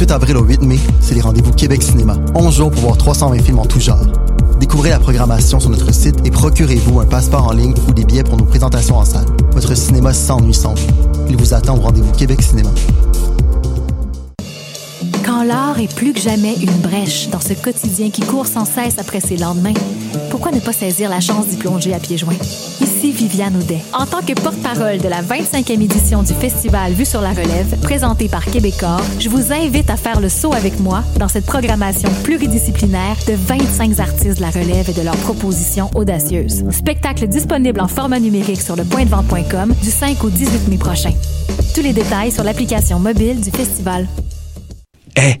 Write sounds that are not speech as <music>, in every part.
28 avril au 8 mai, c'est les rendez-vous Québec Cinéma. 11 jours pour voir 320 films en tout genre. Découvrez la programmation sur notre site et procurez-vous un passeport en ligne ou des billets pour nos présentations en salle. Votre cinéma s'ennuie sans vous. Il vous attend au rendez-vous Québec Cinéma. Quand l'art est plus que jamais une brèche dans ce quotidien qui court sans cesse après ses lendemains, pourquoi ne pas saisir la chance d'y plonger à pieds joints? Viviane Audet. En tant que porte-parole de la 25e édition du festival Vue sur la relève, présenté par Québecor, je vous invite à faire le saut avec moi dans cette programmation pluridisciplinaire de 25 artistes de la relève et de leurs propositions audacieuses. Spectacle disponible en format numérique sur le pointdevente.com du 5 au 18 mai prochain. Tous les détails sur l'application mobile du festival. Eh,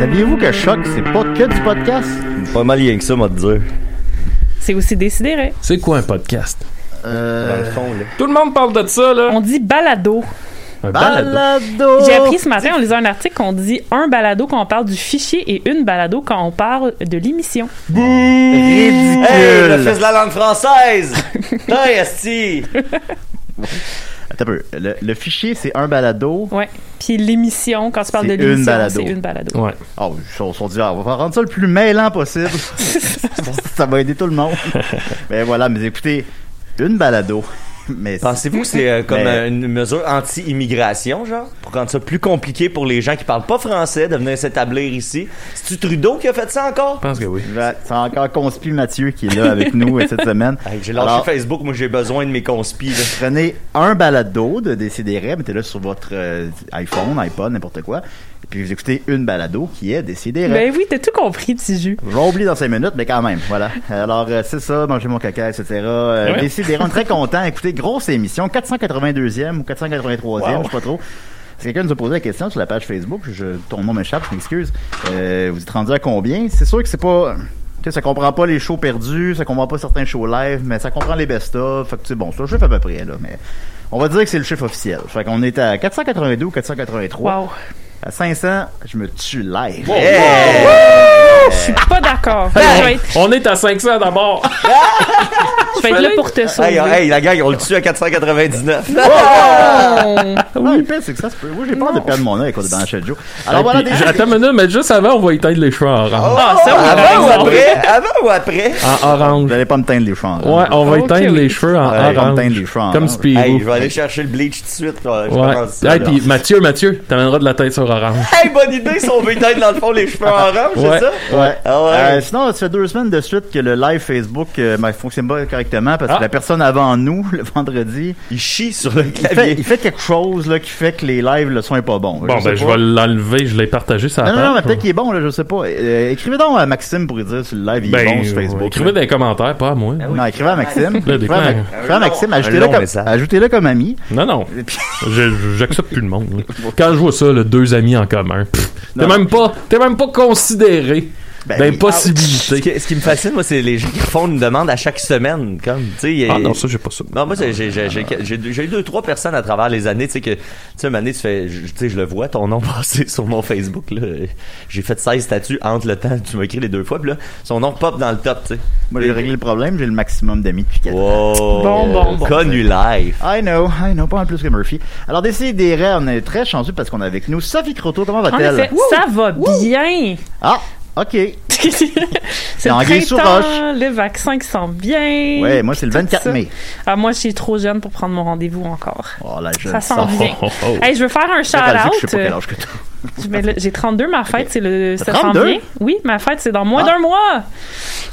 saviez-vous que Choc, c'est pas que du podcast? Pas mal rien que ça, moi, te dire. C'est aussi décidé. C'est quoi un podcast? Euh, Dans le fond, là. Tout le monde parle de ça, là. On dit balado. Un balado. balado! J'ai appris ce matin, on lisait un article qu'on dit un balado quand on parle du fichier et une balado quand on parle de l'émission. Ridicule! Hey, le fils de la langue française! <laughs> Esti! <laughs> Un peu. Le, le fichier, c'est un balado. Ouais. Puis l'émission, quand tu parles de C'est une l'émission, balado. c'est une balado. Ouais. Oh, on s'est dit, ah, on va rendre ça le plus mêlant possible. <laughs> ça va aider tout le monde. <laughs> Mais voilà, mais écoutez, une balado. Mais Pensez-vous que c'est euh, comme Mais- euh, une mesure anti-immigration, genre? Pour rendre ça plus compliqué pour les gens qui parlent pas français de venir s'établir ici? C'est-tu Trudeau qui a fait ça encore? Je pense que oui. Ouais, C'est encore Conspi Mathieu qui est là avec nous euh, cette semaine. <laughs> Hey, j'ai lâché Alors, Facebook, moi j'ai besoin de mes conspis. là. Prenez un balado de Décideret, mettez-le sur votre euh, iPhone, iPod, n'importe quoi. Puis vous écoutez une balado qui est Décideret. Ben oui, t'as tout compris. Je vais oublier dans 5 minutes, mais quand même, voilà. Alors, euh, c'est ça, manger mon caca, etc. Euh, Ouais. Décidérez, on est très <laughs> content. Écoutez, grosse émission, 482e ou 483e, Wow. je sais pas trop. Si quelqu'un nous a posé la question sur la page Facebook, je, ton nom m'échappe, je m'excuse. Euh, vous êtes rendu à combien? C'est sûr que c'est pas... Tu sais, ça comprend pas les shows perdus, ça comprend pas certains shows live, mais ça comprend les best-of. Fait que, tu sais, bon, c'est le chiffre à peu près, là. Mais on va dire que c'est le chiffre officiel. Fait qu'on est à 482 ou 483. Wow. À 500, je me tue live. Je suis pas d'accord. On est à 500 d'abord. <laughs> je vais être là pour te sauver. Hey, hey, la gang, on le tue à 499. Oh. <laughs> Oui, le pire, c'est que ça se peut. Moi, j'ai peur de perdre mon œil quand on est dans la chaîne Joe. Alors voilà, des... Attends une minute, mais juste avant, on va éteindre les cheveux en orange. Ah, ça, oui, Avant ou après? Avant ou après? En orange. Vous allez pas me teindre les cheveux en Ouais, on va éteindre oui. les cheveux en orange. teindre les cheveux en Comme orange. Spirou. Hey, je vais aller chercher le bleach tout de suite. Ouais. Hey, puis Mathieu, Mathieu, t'amèneras de la tête sur orange. Hey, bonne idée si on veut éteindre dans le fond les cheveux en orange, Ouais. c'est ça? Ouais. Ah ouais. Euh, sinon, ça fait deux semaines de suite que le live Facebook euh, ne fonctionne pas correctement parce que Ah. la personne avant nous, <laughs> le vendredi, Il chie sur le il fait, clavier. il fait quelque chose là, qui fait que les lives, le son est pas bon. Bon, sais ben, je vais l'enlever, je l'ai partagé la Non, non, non, mais peut-être qu'il est bon, là, je sais pas. Euh, écrivez donc à Maxime pour lui dire si le live il est Ben, bon sur Facebook. écrivez dans les commentaires, pas à moi. Non, écrivez à Maxime. Là, des Écrivez à, écrivez Maxime, ajoutez-le comme, ajoutez-le comme ami. Non, non. <laughs> Je- je- J'accepte plus le monde. là. <laughs> Quand je vois ça, là, deux amis en commun, t'es même pas, t'es même pas considéré. Ben, oui. Ben, Ce qui, ce qui me fascine, moi, c'est les gens qui font une demande à chaque semaine. Comme, tu sais, a- Ah non, ça, j'ai pas ça. Non, moi, j'ai, j'ai, j'ai, j'ai, j'ai- j'ai eu deux, trois personnes à travers les années, tu sais, que, tu sais, une année, tu fais, je- tu sais, je le vois, ton nom <laughs> passé sur mon Facebook, là. J'ai fait 16 statuts entre le temps, tu m'as écrit les deux fois, puis là, son nom pop dans le top, tu sais. Moi, j'ai réglé le problème, j'ai le maximum d'amis depuis 4 ans. Wow. Bon, bon, bon. Connu live. I know, I know, pas mal plus que Murphy. Alors, des rêves, on est très chanceux parce qu'on est avec nous Sophie Croteau. Comment En va-t-elle? effet, ça va bien. Ah, ok. <laughs> c'est le sous printemps, roche. le vaccin qui sent bien. Ouais, moi, c'est le tout 24 ça. mai. Ah, moi, je suis trop jeune pour prendre mon rendez-vous encore. Oh, là, je Ça sent bien. Oh, oh, oh. Hey, je veux faire un Je sais pas shout-out. quel âge que. Mais là, J'ai 32, ma fête, c'est le. T'as Ça sent 32? bien. Oui, ma fête, c'est dans moins Ah. d'un mois.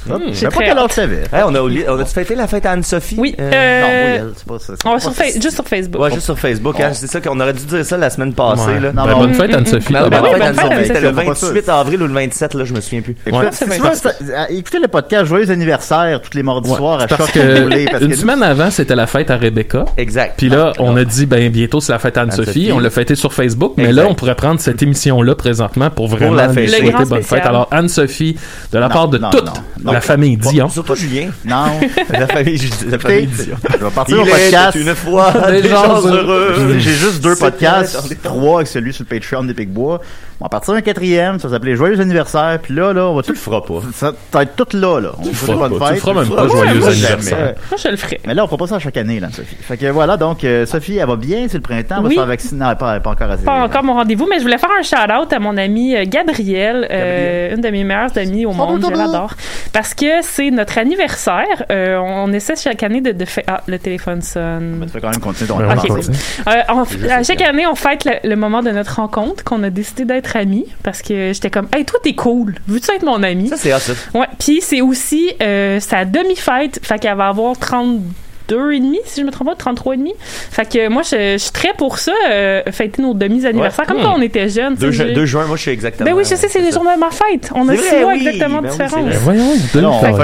Je J'ai sais pas très quel hâte. âge t'avais. Hey, on a oublié, on a-tu fêté la fête à Anne-Sophie? Oui. Euh, euh, Non, oui, elle, c'est pas ça. on va sur juste sur Facebook. Ouais, juste sur Facebook, hein. C'est ça qu'on aurait dû dire ça la semaine passée, Ouais. là. Non, Ben, non. bonne fête, Anne-Sophie. Ben, Ben bonne oui, fête, bonne fête, Anne-Sophie. C'était le Anne-Sophie. 28 avril ou le 27, là, je me souviens plus. Ouais. tu euh, écoutez le podcast Joyeux anniversaire tous les mardis soirs à c'est parce choc si vous voulez, que parce une semaine avant, c'était la fête à Rebecca. Exact. Puis là, on a dit, ben, bientôt, c'est la fête à Anne-Sophie. On l'a fêté sur Facebook. Mais là, on pourrait prendre cette émission-là présentement pour vraiment la lui fêter. souhaiter bonne spécial. fête. Alors, Anne-Sophie, de la Non, part de non, toute non, la famille Dion. Surtout Julien. Non. <laughs> La famille, la famille Dion. je vais partir Il au podcast. une fois Des des gens gens heureux. heureux. J'ai juste deux podcasts, trois avec celui sur le Patreon des Picbois. On va partir un quatrième, ça va s'appeler Joyeux anniversaire, puis là, là, on va tout Tu le feras pas. Ça va être tout là, là. On Tu le feras pas. Tu le feras même pas, joyeux anniversaire. Moi, je le ferai. Mais là, on fera pas ça chaque année, là, Sophie. Fait que voilà, donc, euh, Sophie, elle va bien, c'est le printemps, elle va Oui. se faire vacciner. Non, pas, pas encore assez. Pas encore mon rendez-vous, mais je voulais faire un shout-out à mon amie euh, Gabrielle, euh, une de mes meilleures amies au monde. Je l'adore. Parce que c'est notre anniversaire. Euh, on essaie chaque année de, de faire. Ah, le téléphone sonne. Mais tu peux quand même continuer ton Ok. on continue. On- à chaque année, on fête le, le moment de notre rencontre, qu'on a décidé d'être amie parce que j'étais comme, hey, toi, t'es cool. Veux-tu être mon ami? Ça, c'est ça. Ouais. Puis c'est aussi euh, sa demi-fête. Fait qu'elle va avoir 30 32,5, si je me trompe pas, 33,5. Fait que moi, je, je suis très pour ça, euh, fêter nos demi-anniversaires, comme quand hmm. on était jeunes. 2, juin, moi, je suis exactement. Ben oui, je sais, c'est les jours de ma fête. On a six mois exactement ben différents. Ben voyons,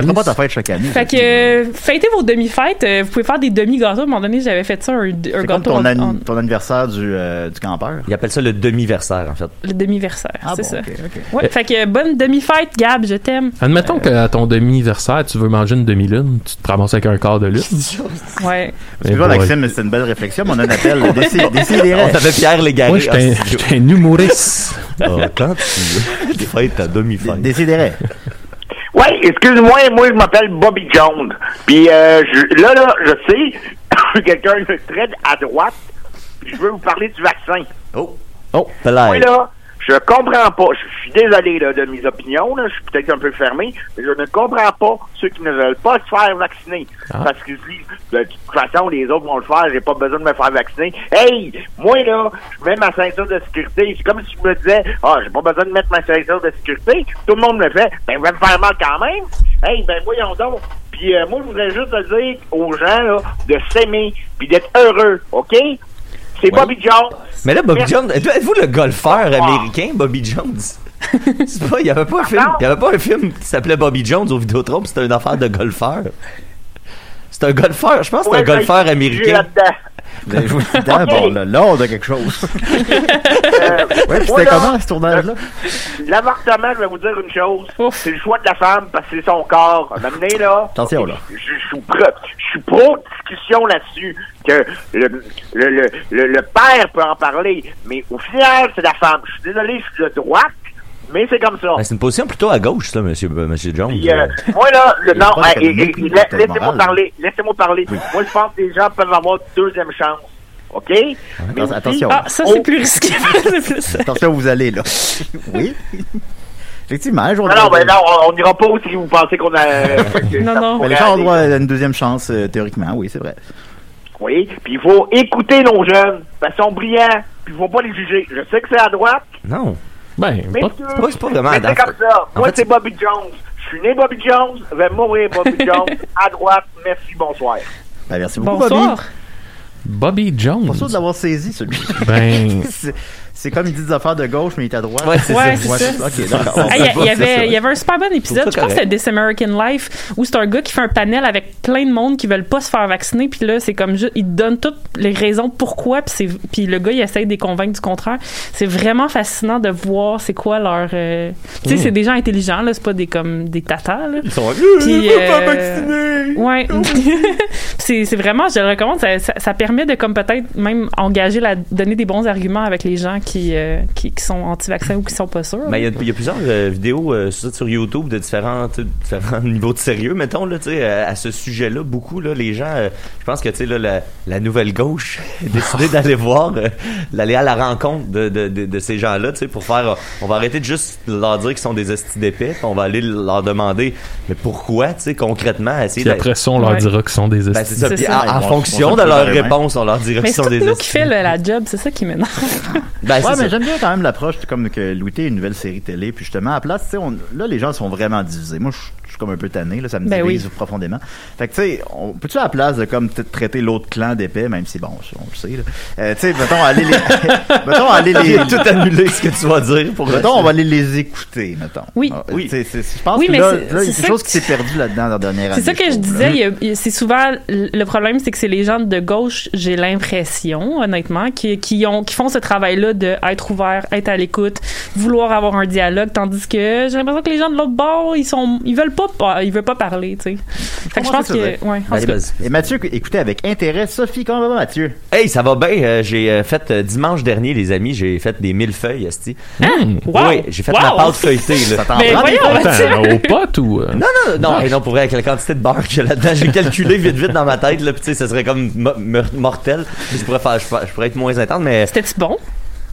on pas ta fête chaque année. Fait que, euh, fêtez vos demi-fêtes. Euh, vous pouvez faire des demi-gâteaux. À un moment donné, j'avais fait ça, un, gâteau. Ton, an ton anniversaire du, euh, du campeur. Ils appellent ça le demi-versaire, en fait. Le demi-versaire, ah c'est ça. Eh. Fait que, euh, bonne demi-fête, Gab, je t'aime. Admettons qu'à ton demi-versaire, tu veux manger une demi-lune, tu te ramasses avec un quart de lune. <laughs> Ouais. Excuse-moi. Maxime, mais c'était une belle réflexion, mais on a un appel. <laughs> Décidez. On avait Pierre Légaré. Moi, j'étais un- en studio. j'étais un humoriste. Quand tu fêtes ta demi-fête. Décidez. Oui, excuse-moi, moi je m'appelle Bobby Jones. Puis euh, je- là, là, je sais, je suis <laughs> quelqu'un de très à droite. puis Je veux vous parler du vaccin. Oh. Oh. Moi Peut-être. là, je comprends pas. Je suis désolé là, de mes opinions. Là, je suis peut-être un peu fermé, mais je ne comprends pas ceux qui ne veulent pas se faire vacciner. Ah. Parce qu'ils se disent, de toute façon, les autres vont le faire, j'ai pas besoin de me faire vacciner. Hey, moi là, je mets ma ceinture de sécurité. C'est comme si je me disais, ah, j'ai pas besoin de mettre ma ceinture de sécurité. Tout le monde le fait. Ben, je vais me faire mal quand même. Hey, ben voyons donc. Puis euh, moi, je voudrais juste te dire aux gens là, de s'aimer puis d'être heureux, OK? C'est Bobby Jones. Mais là, Bobby Merci. Jones, êtes-vous le golfeur américain, Bobby Jones? <laughs> Pas, il y avait pas un film, il y avait pas un film qui s'appelait Bobby Jones au Vidéotron, c'était une affaire de golfeur. C'est un golfeur, je pense que c'est un Ouais, golfeur américain. Vous avez joué dedans, <laughs> bon, là, là, on a quelque chose. Euh, <laughs> Ouais, c'était comment, ce tournage-là? L'avortement, je vais vous dire une chose. C'est le choix de la femme parce que c'est son corps. Là. Attention, là. Je, suis pro, je suis pro discussion là-dessus. Que le, le, le, le, le père peut en parler, mais au final, c'est la femme. Je suis désolé, je suis de droite, mais c'est comme ça. Ben, c'est une position plutôt à gauche, ça, monsieur, euh, monsieur Jones. Puis, euh, moi là, le, non, laissez-moi parler, laissez-moi parler. Moi, je pense que les gens peuvent avoir une deuxième chance. OK? Mais Attention, aussi- attention. Ah, ça, c'est plus risqué. <laughs> Attention où vous allez, là. <laughs> Oui. Effectivement, je Non, non, ben non, on- n'ira pas où si vous pensez qu'on a. <laughs> que Non, non. Mais les gens ont droit à une deuxième chance, euh, théoriquement, oui, c'est vrai. Oui, puis il faut écouter nos jeunes, parce qu'ils sont brillants, puis il faut pas les juger. Je sais que c'est à droite, Non. Ben, pas- c'est pas- c'est pas vraiment mais c'est comme ça. En Moi, fait, c'est Bobby Jones. Je suis né Bobby Jones, je vais mourir Bobby <laughs> Jones. À droite, merci, bonsoir. Ben, merci beaucoup, Bonsoir. Bobby. Bobby Jones. Pas sûr de l'avoir saisi, celui Ben, <laughs> C'est- comme il dit des affaires de gauche, mais il est à droite. Ouais, c'est Ouais, ça. Ah, Il y, y avait, y avait un super bon épisode, Je pense que c'est This American Life, où c'est un gars qui fait un panel avec plein de monde qui veulent pas se faire vacciner, puis là, c'est comme juste, il donne toutes les raisons pourquoi, puis c'est- puis le gars, il essaye de les convaincre du contraire. C'est vraiment fascinant de voir c'est quoi leur... euh, Tu sais, Mm. c'est des gens intelligents, là, c'est pas des, comme, des tatas, là. Ils sont Puis, Je veux pas euh, vacciner. Ouais. <laughs> c'est c'est vraiment, je le recommande, ça, ça, ça permet de comme peut-être même engager, la, donner des bons arguments avec les gens qui, euh, qui, qui sont anti-vaccins ou qui sont pas sûrs. Ben, il y, a- il y a plusieurs euh, vidéos euh, sur, YouTube de différents, différents <laughs> niveaux de sérieux, mettons, là, tu sais, euh, à ce sujet-là. Beaucoup, là, les gens, euh, je pense que, tu sais, là, la, la nouvelle gauche <laughs> a décidé <laughs> d'aller voir, euh, d'aller à la rencontre de, de, de, de ces gens-là, tu sais, pour faire, on va arrêter de juste leur dire qu'ils sont des hosties d'épais, on va aller leur demander, mais pourquoi, tu sais, concrètement, essayer Puis après ça, on leur Ouais. dira qu'ils sont des Ben, estis. c'est ça. C'est Puis ça. en, fonction de leur réponse, on leur dira Mais qu'ils c'est sont tout des nous qui hosties. fait le- la job, c'est ça qui m'énerve. Ben, Ouais, mais j'aime bien quand même l'approche comme que Louis T est une nouvelle série télé, puis justement, à la place, tu sais, on- là, les gens sont vraiment divisés. Moi, je suis comme un peu tanné, là, ça me Ben divise oui. profondément. Fait que, tu sais, on peut-tu à la place de comme traiter l'autre clan d'épais, même si, bon, on le sait, là? Euh, tu sais, mettons, aller les, <laughs> mettons, aller les, tout annulé ce que tu vas dire pour mettons, on va aller les écouter, mettons. Oui. Ah, Oui. Je pense Oui, que mais là, il y a quelque chose que qui s'est perdu là-dedans dans la dernière année. C'est ça que je disais. C'est souvent le problème, c'est que c'est les gens de gauche, j'ai l'impression, honnêtement, qui, qui ont qui font ce travail-là de être ouvert, être à l'écoute, vouloir avoir un dialogue, tandis que j'ai l'impression que les gens de l'autre bord, ils sont, ils veulent pas, ils veulent pas parler, tu sais. Fait que je pense que ouais. en Allez, tout cas, vas-y. Et Mathieu, écoutez avec intérêt. Sophie, comment va Mathieu? Hey, ça va bien. euh, j'ai euh, fait euh, dimanche dernier, les amis, j'ai fait des mille feuilles, esti. Hmm. Wow! Oui, j'ai fait Wow! ma pâte feuilletée. Là. Ça t'en Mais prend des voyons, feuilles? Mathieu! Attends, au pot ou. euh? Non, non, non, hey, non, pour vrai, avec la quantité de beurre que j'ai là-dedans, j'ai calculé vite, vite dans ma tête, là, pis tu sais, ça serait comme mo- mor- mortel. Je pourrais faire, je, pourrais- je pourrais être moins intense, mais C'était-tu bon?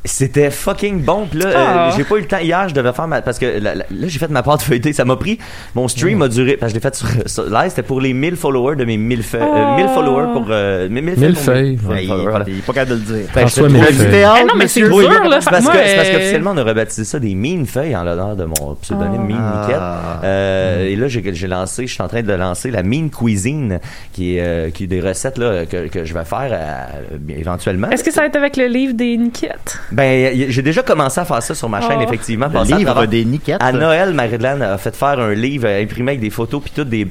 C'était fucking bon. Pis là, Ah. euh, j'ai pas eu le temps hier, je devais faire ma, parce que là, là, là, j'ai fait ma pâte feuilletée, ça m'a pris, mon stream a duré, parce que je l'ai fait sur, sur live, c'était pour les 1000 followers de mes 1000 feuilles, euh, 1000 followers pour, euh, mes 1000 Mille pour mes- feuilles. pour mes Ouais, il, followers, voilà. il est pas capable de le dire. Ben, François Mille feuilles. Ah non, mais c'est dur, là. c'est parce, euh, qu'officiellement, on a rebaptisé ça des mines feuilles en l'honneur de mon pseudonyme Mine Ah. Niquette. Euh, Et là, j'ai j'ai lancé, je suis en train de lancer la Mine Cuisine, qui est, euh, qui est des recettes là, que, que je vais faire euh, éventuellement. Est-ce que ça va être avec le livre des Niquettes? Ben, y- j'ai déjà commencé à faire ça sur ma chaîne, Oh. effectivement. Le à livre travers- des niquettes. à Noël, Marie-Hélène a fait faire un livre euh, imprimé avec des photos puis toutes des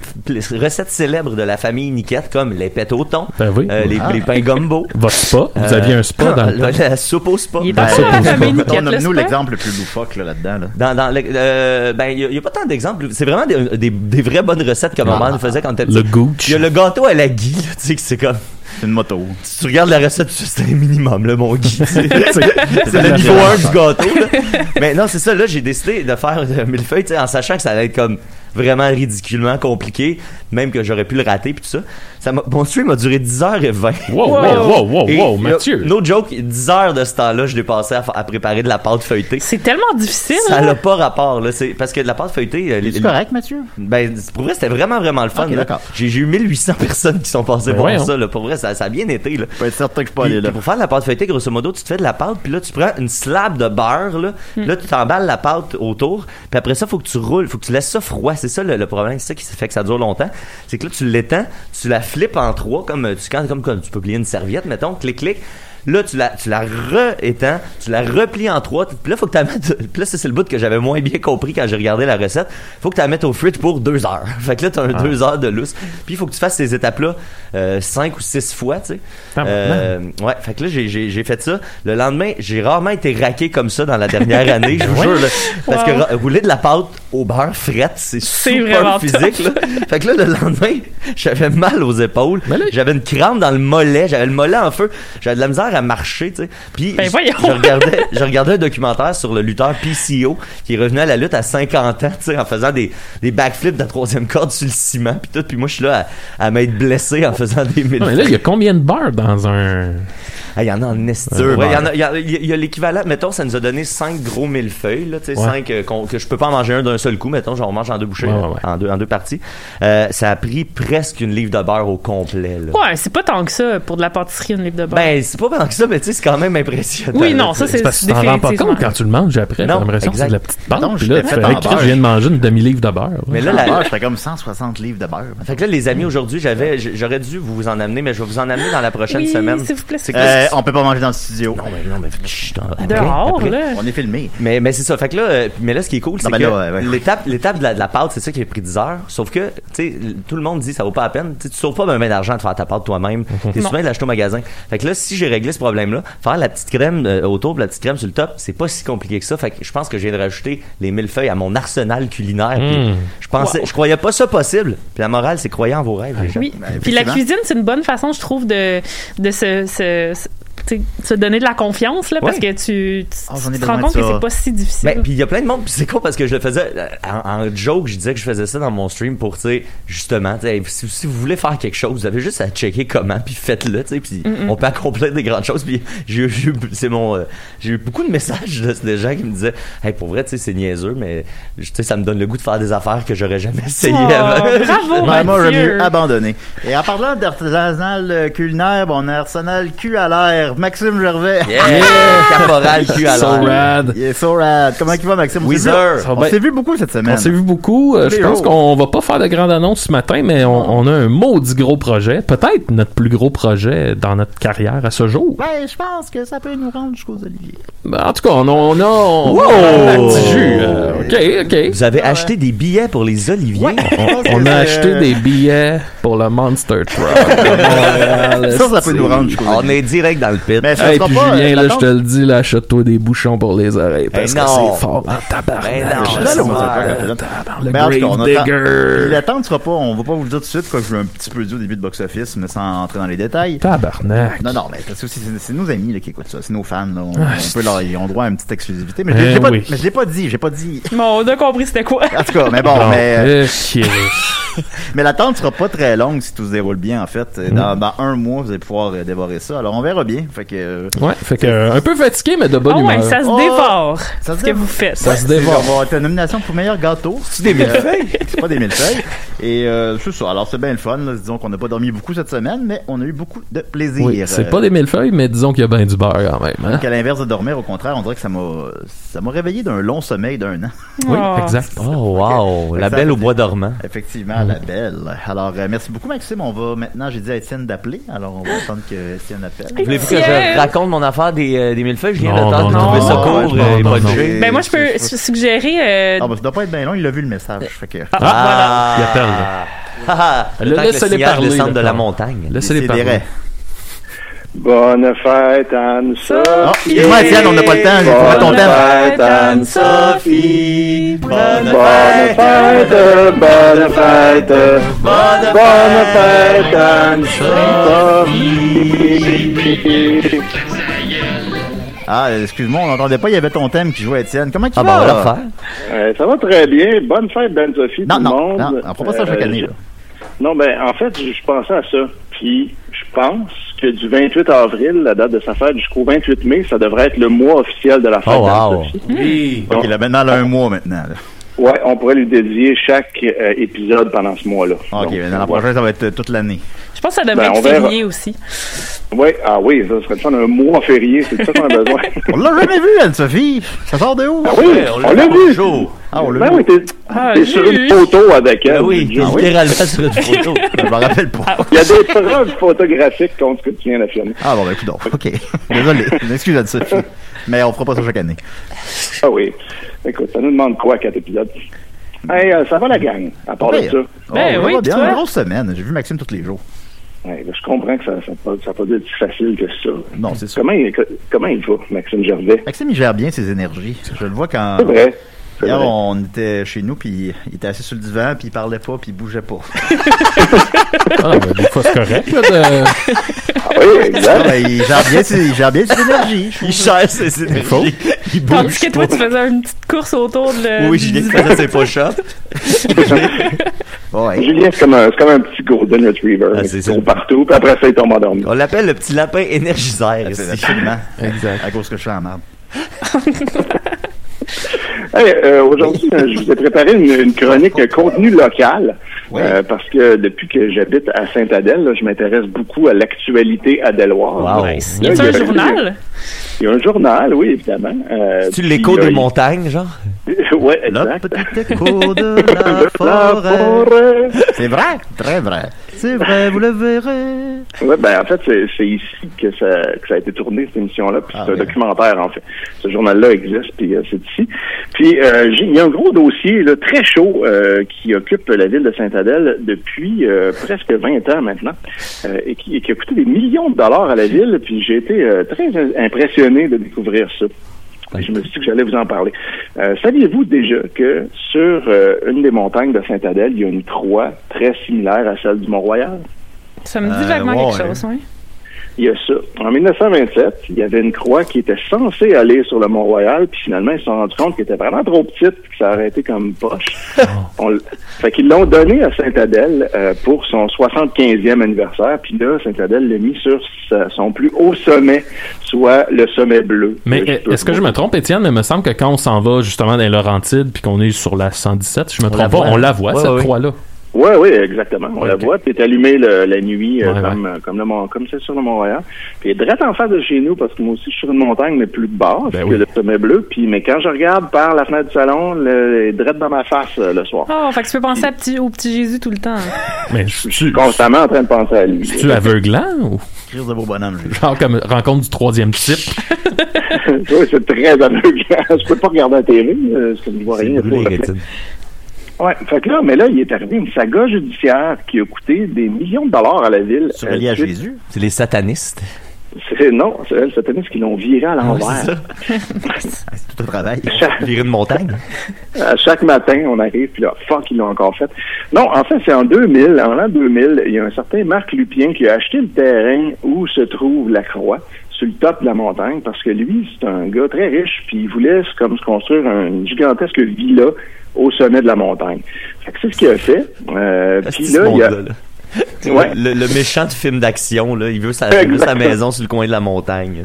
recettes célèbres de la famille Niquette, comme les pêtes au thon, Ben oui. euh, les, Ah. les pains gumbo. <laughs> Votre spa. Vous Euh, aviez un spa dans le la, temps. <laughs> la soupe au spa. Il est Ben, la spa? l'exemple le plus loufoque là, là-dedans. Là. Dans, dans le- euh, ben, il y, a- pas tant d'exemples. C'est vraiment des, des, des vraies bonnes recettes que maman nous faisait quand t'étais Le gooch. Il y a le gâteau à la Guy, là, tu sais, que c'est comme, C'est une moto. si tu regardes la recette, c'est un minimum, là, mon Guy. <laughs> c'est le niveau 1 du gâteau, là. Mais non, c'est ça, là, j'ai décidé de faire euh, millefeuille, tu sais, en sachant que ça allait être comme vraiment ridiculement compliqué, même que j'aurais pu le rater puis tout ça. ça mon stream a duré 10h20. Wow, wow, wow, wow, Et, wow, Mathieu. No joke, 10 heures de ce temps-là, je l'ai passé à, préparer de la pâte feuilletée. C'est tellement difficile. Ça là. n'a pas rapport, là. C'est parce que de la pâte feuilletée. euh, les- C'est correct, Mathieu? ben, pour vrai, c'était vraiment, vraiment le fun. Ok, là. d'accord. J'ai eu 1800 <laughs> personnes qui sont passées voyons. ça. Là. Pour vrai, ça, ça a bien été. Là. Je peux être certain que je peux aller là. puis pour faire de la pâte feuilletée, grosso modo, tu te fais de la pâte, puis là, tu prends une slab de beurre, là, là tu t'emballes la pâte autour, puis après ça, faut que tu roules, faut que tu laisses ça froid. C'est ça le, le problème, c'est ça qui fait que ça dure longtemps. C'est que là, tu l'étends, tu la flippes en trois, comme euh, tu, quand, comme, comme tu peux plier une serviette, mettons, clic, clic. Là, tu la, tu la re-étends, tu la replies en trois. Puis là, faut que tu la mettes. Puis là, c'est le bout que j'avais moins bien compris quand j'ai regardé la recette. Faut que tu la mettes au frit pour deux heures. <laughs> Fait que là, tu as un deux heures de lousse. Puis il faut que tu fasses ces étapes-là euh, cinq ou six fois, tu sais. Ah, Euh, ouais, fait que là, j'ai- fait ça. Le lendemain, j'ai rarement été raqué comme ça dans la dernière <laughs> année, je vous jure. là. parce que Wow. rouler de la pâte au beurre frette, c'est super physique. Là. Fait que là, le lendemain, <laughs> j'avais mal aux épaules. J'avais une crampe dans le mollet. J'avais le mollet en feu. J'avais de la misère à marcher, tu sais. Puis Ben je- regardais, je regardais un documentaire sur le lutteur PCO qui est revenu à la lutte à 50 ans, tu sais, en faisant des, des backflips de la troisième corde sur le ciment, puis tout. Puis moi, je suis là à, à m'être blessé en faisant des mille. Non, mais là, il y a combien de beurre dans un. Ah, il y en a en esti. Dur, Ouais, Il y a, l'équivalent. Mettons, ça nous a donné 5 gros millefeuilles, là, tu sais, Ouais. 5 euh, que je peux pas en manger un d'un seul coup. Mettons, genre, on mange en deux bouchées, Ouais, ouais, ouais. en deux, en deux parties. Euh, ça a pris presque une livre de beurre au complet, là. Ouais, c'est pas tant que ça pour de la pâtisserie, une livre de beurre. Ben, c'est pas tant que ça, mais tu sais, c'est quand même impressionnant. oui, non, ça c'est Parce que tu t'en rends pas définitivement. compte quand tu le manges après. T'as l'impression que c'est de la petite pâte. Non, Puis je là, l'ai tu fait fais, beurre. je viens de manger une demi-livre de beurre. Mais là, la- je ferais comme 160 livres de beurre. Fait que là, les amis, aujourd'hui, j'avais, j'aurais dû vous en amener, mais je vais vous en amener dans la prochaine semaine. s'il vous plaît. Euh, on peut pas manger dans le studio. Non, mais, non, mais, chut, après, Dehors, après. là. On est filmé. Mais, mais c'est ça. Fait que là, euh, mais là, ce qui est cool, c'est ben que ouais, l'étape, l'étape de la, de la pâte, c'est ça qui a pris 10 heures. Sauf que, tu sais, tout le monde dit ça vaut pas la peine. Tu sauves pas ben, ben d'argent de faire ta pâte toi-même. T'es Non. souvent de l'acheter au magasin. Fait que là, si j'ai réglé ce problème-là, faire la petite crème euh, autour, puis la petite crème sur le top, c'est pas si compliqué que ça. Fait que je pense que je viens de rajouter les mille feuilles à mon arsenal culinaire. Puis Mm. Je pensais, je croyais pas ça possible. Puis la morale, c'est croyez en vos rêves, les gens. Oui. Ben, Puis la cuisine, c'est une bonne façon, je trouve, de, de se, se, se- donner de la confiance, là, parce que tu, tu, Ah, tu te rends compte que c'est pas si difficile. Ben, puis il y a plein de monde, puis c'est con parce que je le faisais euh, en, en joke, je disais que je faisais ça dans mon stream pour, tu sais, justement, si, si vous voulez faire quelque chose, vous avez juste à checker comment, puis faites-le, tu sais, puis on peut accomplir des grandes choses. Puis j'ai eu- c'est mon, euh, j'ai eu beaucoup de messages de, de gens qui me disaient, hey, pour vrai, tu sais, c'est niaiseux, mais tu sais, ça me donne le goût de faire des affaires que j'aurais jamais essayé Oh, avant. bravo, moi, j'aurais mieux abandonné. Et en parlant d'artisanal euh, culinaire, bon, on a arsenal cul à l'air. Maxime Gervais. Yeah! <laughs> Caporal à So rad. Il est so rad. Comment il va, Maxime? On s'est vu- On s'est beaucoup cette semaine. On s'est vu beaucoup. Euh, je pense qu'on va pas faire de grande annonce ce matin, mais on, on a un maudit gros projet. Peut-être notre plus gros projet dans notre carrière à ce jour. Ouais, je pense que ça peut nous rendre jusqu'aux oliviers. Ben, en tout cas, on a, on a, on a un petit jus. euh, ok, ok. Vous avez acheté des billets pour les Oliviers? On a acheté des billets pour le Monster Truck. <laughs> Ça, ça peut nous rendre jusqu'aux On est direct dans le pit. Mais Hey, puis pas, Julien, euh, là, je te le dis, là, achète-toi des bouchons pour les oreilles, parce que non. c'est fort en tabarnak. Non, Mais en tout cas, on Grave attend- Puis Digger. L'attente sera pas, on va pas vous le dire tout de suite, quoi que je l'ai un petit peu dit au début de Box Office, mais sans entrer dans les détails. Tabarnak. Non, non, mais parce que c'est nos amis là, qui écoutent ça, c'est nos fans. Là. On, Ah, on peut leur, ils ont droit à une petite exclusivité. Mais Eh je l'ai pas, oui. mais je l'ai pas dit, j'ai pas dit. Bon, on a compris c'était quoi. En tout cas, mais bon, Bon, mais, euh, eh, Chris. <laughs> mais l'attente sera pas très longue si tout se déroule bien, en fait. Mm. Dans, dans un mois, vous allez pouvoir euh, dévorer ça. Alors, on verra bien. Fait que, euh, Ouais, fait que euh, un peu fatigué, mais de bonne ouais, humeur. ça se Oh, dévore. ça se ce que dévore. vous faites. Ça se dévore. On va être nomination pour meilleur gâteau. C'est des millefeuilles. c'est pas des millefeuilles. Et euh, c'est ça. Alors, c'est bien le fun. là. Disons qu'on n'a pas dormi beaucoup cette semaine, mais on a eu beaucoup de plaisir. Oui, c'est Euh, pas des millefeuilles, mais disons qu'il y a bien du beurre quand même. Hein? qu'à l'inverse de dormir, au contraire, on dirait que ça m'a ça m'a réveillé d'un long sommeil d'un an. Oui, Oh. exact. <laughs> Oh, wow! La belle au bois dormant. Effectivement, la belle. Alors, euh, merci beaucoup, Maxime. On va maintenant, j'ai dit à Étienne d'appeler. Alors, on va attendre que Étienne appelle. Voulez-vous que je raconte mon affaire des, euh, des millefeuilles? Je viens Non, le temps non, de non, trouver ça non, court non, et non, non. Ben moi, je peux su- suggérer. euh, Ah, bah, ça doit pas être bien long. Il a vu le message. Fait que. ah, voilà. Il appelle, là. Ah, ah, le Le temps que le laissez-les signal parler, descende de là. la montagne. Laissez-les parler. Décidérez. Bonne fête, Anne-Sophie. Ah, excuse-moi, Étienne, on n'a pas le temps. Ton Bonne thème. fête, Anne-Sophie. Bonne fête, bonne fête, bonne fête, Anne-Sophie. Ah, excuse-moi, on n'entendait pas. Il y avait ton thème qui jouait Étienne. Comment tu Ah, vas? ben, on va le refaire. Euh, ça va très bien. Bonne fête, Ben-Sophie, Non, tout non, le monde. non, on fera pas ça chaque Euh, année, là. Non, ben, en fait, je je pensais à ça. Puis, je pense que du 28 avril, la date de sa fête, jusqu'au 28 mai, ça devrait être le mois officiel de la fête Oh, wow. Oui. Donc, il a maintenant là, un mois maintenant. là. Ouais, on pourrait lui dédier chaque euh, épisode pendant ce mois-là. Ok, Donc, mais dans la prochaine, ça va être euh, toute l'année. Je pense que ça devrait Ben, être férié aussi. Ouais, ah oui, ça serait le fun, un mois férié, c'est ça qu'on a besoin. <laughs> On l'a jamais vu, Anne-Sophie. Ça sort de où? Ah oui, on l'a vu. Ah, on l'a Ben vu. oui, t'es Ah, sur une photo avec elle. Ben oui, Je- littéralement sur une photo. <laughs> Je me rappelle pas. Il y a des preuves photographiques contre ce que tu viens d'affirmer. Ah bon, ben écoute donc. OK. <laughs> Désolé. Excuse Anne-Sophie. Mais on fera pas ça chaque année. Ah oui. Écoute, ça nous demande quoi, quatre épisodes? Hey, euh, ça va la gang, à part de Pire. ça. Oh, Ben ça oui, va bien. toi? Une grosse semaine. J'ai vu Maxime tous les jours. Ouais, je comprends que ça n'a pas, ça a pas dû être si facile que ça. Non, c'est sûr. Comment il, comment il va, Maxime Gervais? Maxime, il gère bien ses énergies. Je le vois quand. C'est vrai. Hier, vrai. on était chez nous, puis il était assis sur le divan, puis il parlait pas, puis il bougeait pas. <laughs> Ah, ben, des fois, c'est correct. là, de- <laughs> Ah oui, Ah, exact. ben, il, gère bien ses, il gère bien ses énergies. <laughs> Il cherche ses énergies. Il Tandis bouge que toi, tu faisais une petite course autour de le. Oui, Julien faisait ses push-ups. <laughs> Ouais. Julien, c'est comme, un, c'est comme un petit golden retriever. Ah, Il c'est court partout, puis après ça, il tombe endormi. On l'appelle le petit lapin énergisère C'est ici. Absolument. <laughs> Exact. À cause que je suis en merde. Hey, euh, Aujourd'hui, euh, je vous ai préparé une, une chronique contenu local. Oui. euh, parce que depuis que j'habite à Sainte-Adèle, je m'intéresse beaucoup à l'actualité adéloise. Wow. Nice. Là, Y y un a- journal? Il y a un journal, oui, évidemment. Euh, Tu l'écho des montagnes, genre? <laughs> ouais, Le exact. petit écho de <laughs> la forêt. C'est vrai, très vrai. C'est vrai, vous le verrez. Ouais, ben en fait, c'est ici que ça, que ça a été tourné, cette émission-là. Puis Ah, c'est un documentaire, en fait. Ce journal-là existe, puis euh, c'est ici. Puis euh, il y a un gros dossier là, très chaud euh, qui occupe la ville de Saint-Adèle depuis presque 20 ans maintenant et, qui, et qui a coûté des millions de dollars à la ville. Puis j'ai été très impressionné de découvrir ça. Et Je me suis dit que j'allais vous en parler. Euh, Saviez-vous déjà que sur euh, une des montagnes de Saint-Adèle, il y a une croix très similaire à celle du Mont-Royal? Ça me dit Euh, vaguement ouais. quelque chose, oui. Il y a ça. En 1927, il y avait une croix qui était censée aller sur le Mont-Royal, puis finalement, ils se sont rendus compte qu'elle était vraiment trop petite, puis que ça aurait été comme poche. <laughs> On fait qu'ils l'ont donné à Saint-Adèle euh, pour son 75e anniversaire, puis là, Saint-Adèle l'a mis sur sa- son plus haut sommet, soit le sommet bleu. Mais Euh, est-ce que je me trompe, Étienne? Mais il me semble que quand on s'en va justement dans les Laurentides puis qu'on est sur la 117, je me trompe pas, voit. on la voit, Ouais, cette ouais. croix-là. Oui, oui, exactement. On Ouais, la voit, puis est allumée le- la nuit, euh, Ouais, comme, euh, comme, le Mont- comme c'est sur le Mont-Royal. Puis direct en face de chez nous, parce que moi aussi, je suis sur une montagne, mais plus basse Ben que oui. le sommet bleu. Puis, mais quand je regarde par la fenêtre du salon, le, direct dans ma face euh, le soir. Oh, fait que tu peux penser à petit, au petit Jésus tout le temps. <laughs> Mais Je suis constamment en train de penser à lui. tu aveuglant ou? Crise de beau bonhomme, genre comme rencontre du troisième type? <laughs> oui, c'est très aveuglant. je peux pas regarder la télé, parce que je ne vois rien. Ouais, fait que là, mais là, il est arrivé une saga judiciaire qui a coûté des millions de dollars à la ville. C'est relié à Jésus? C'est les satanistes? c'est- Non, c'est elle, satanistes qui l'ont viré à l'envers. Ah, <laughs> c'est tout un travail. Virer une montagne. <laughs> À chaque matin, on arrive, puis là, fuck, ils l'ont encore fait. Non, en fait, c'est en 2000, en l'an 2000, il y a un certain Marc Lupien qui a acheté le terrain où se trouve la croix, sur le top de la montagne, parce que lui, c'est un gars très riche, puis il voulait se- comme se construire une gigantesque villa au sommet de la montagne. C'est ce qu'il a fait. Euh, puis là, il y a... monde-là, là. Ouais. Le, le méchant de film d'action, là, il veut sa, il veut sa maison sur le coin de la montagne.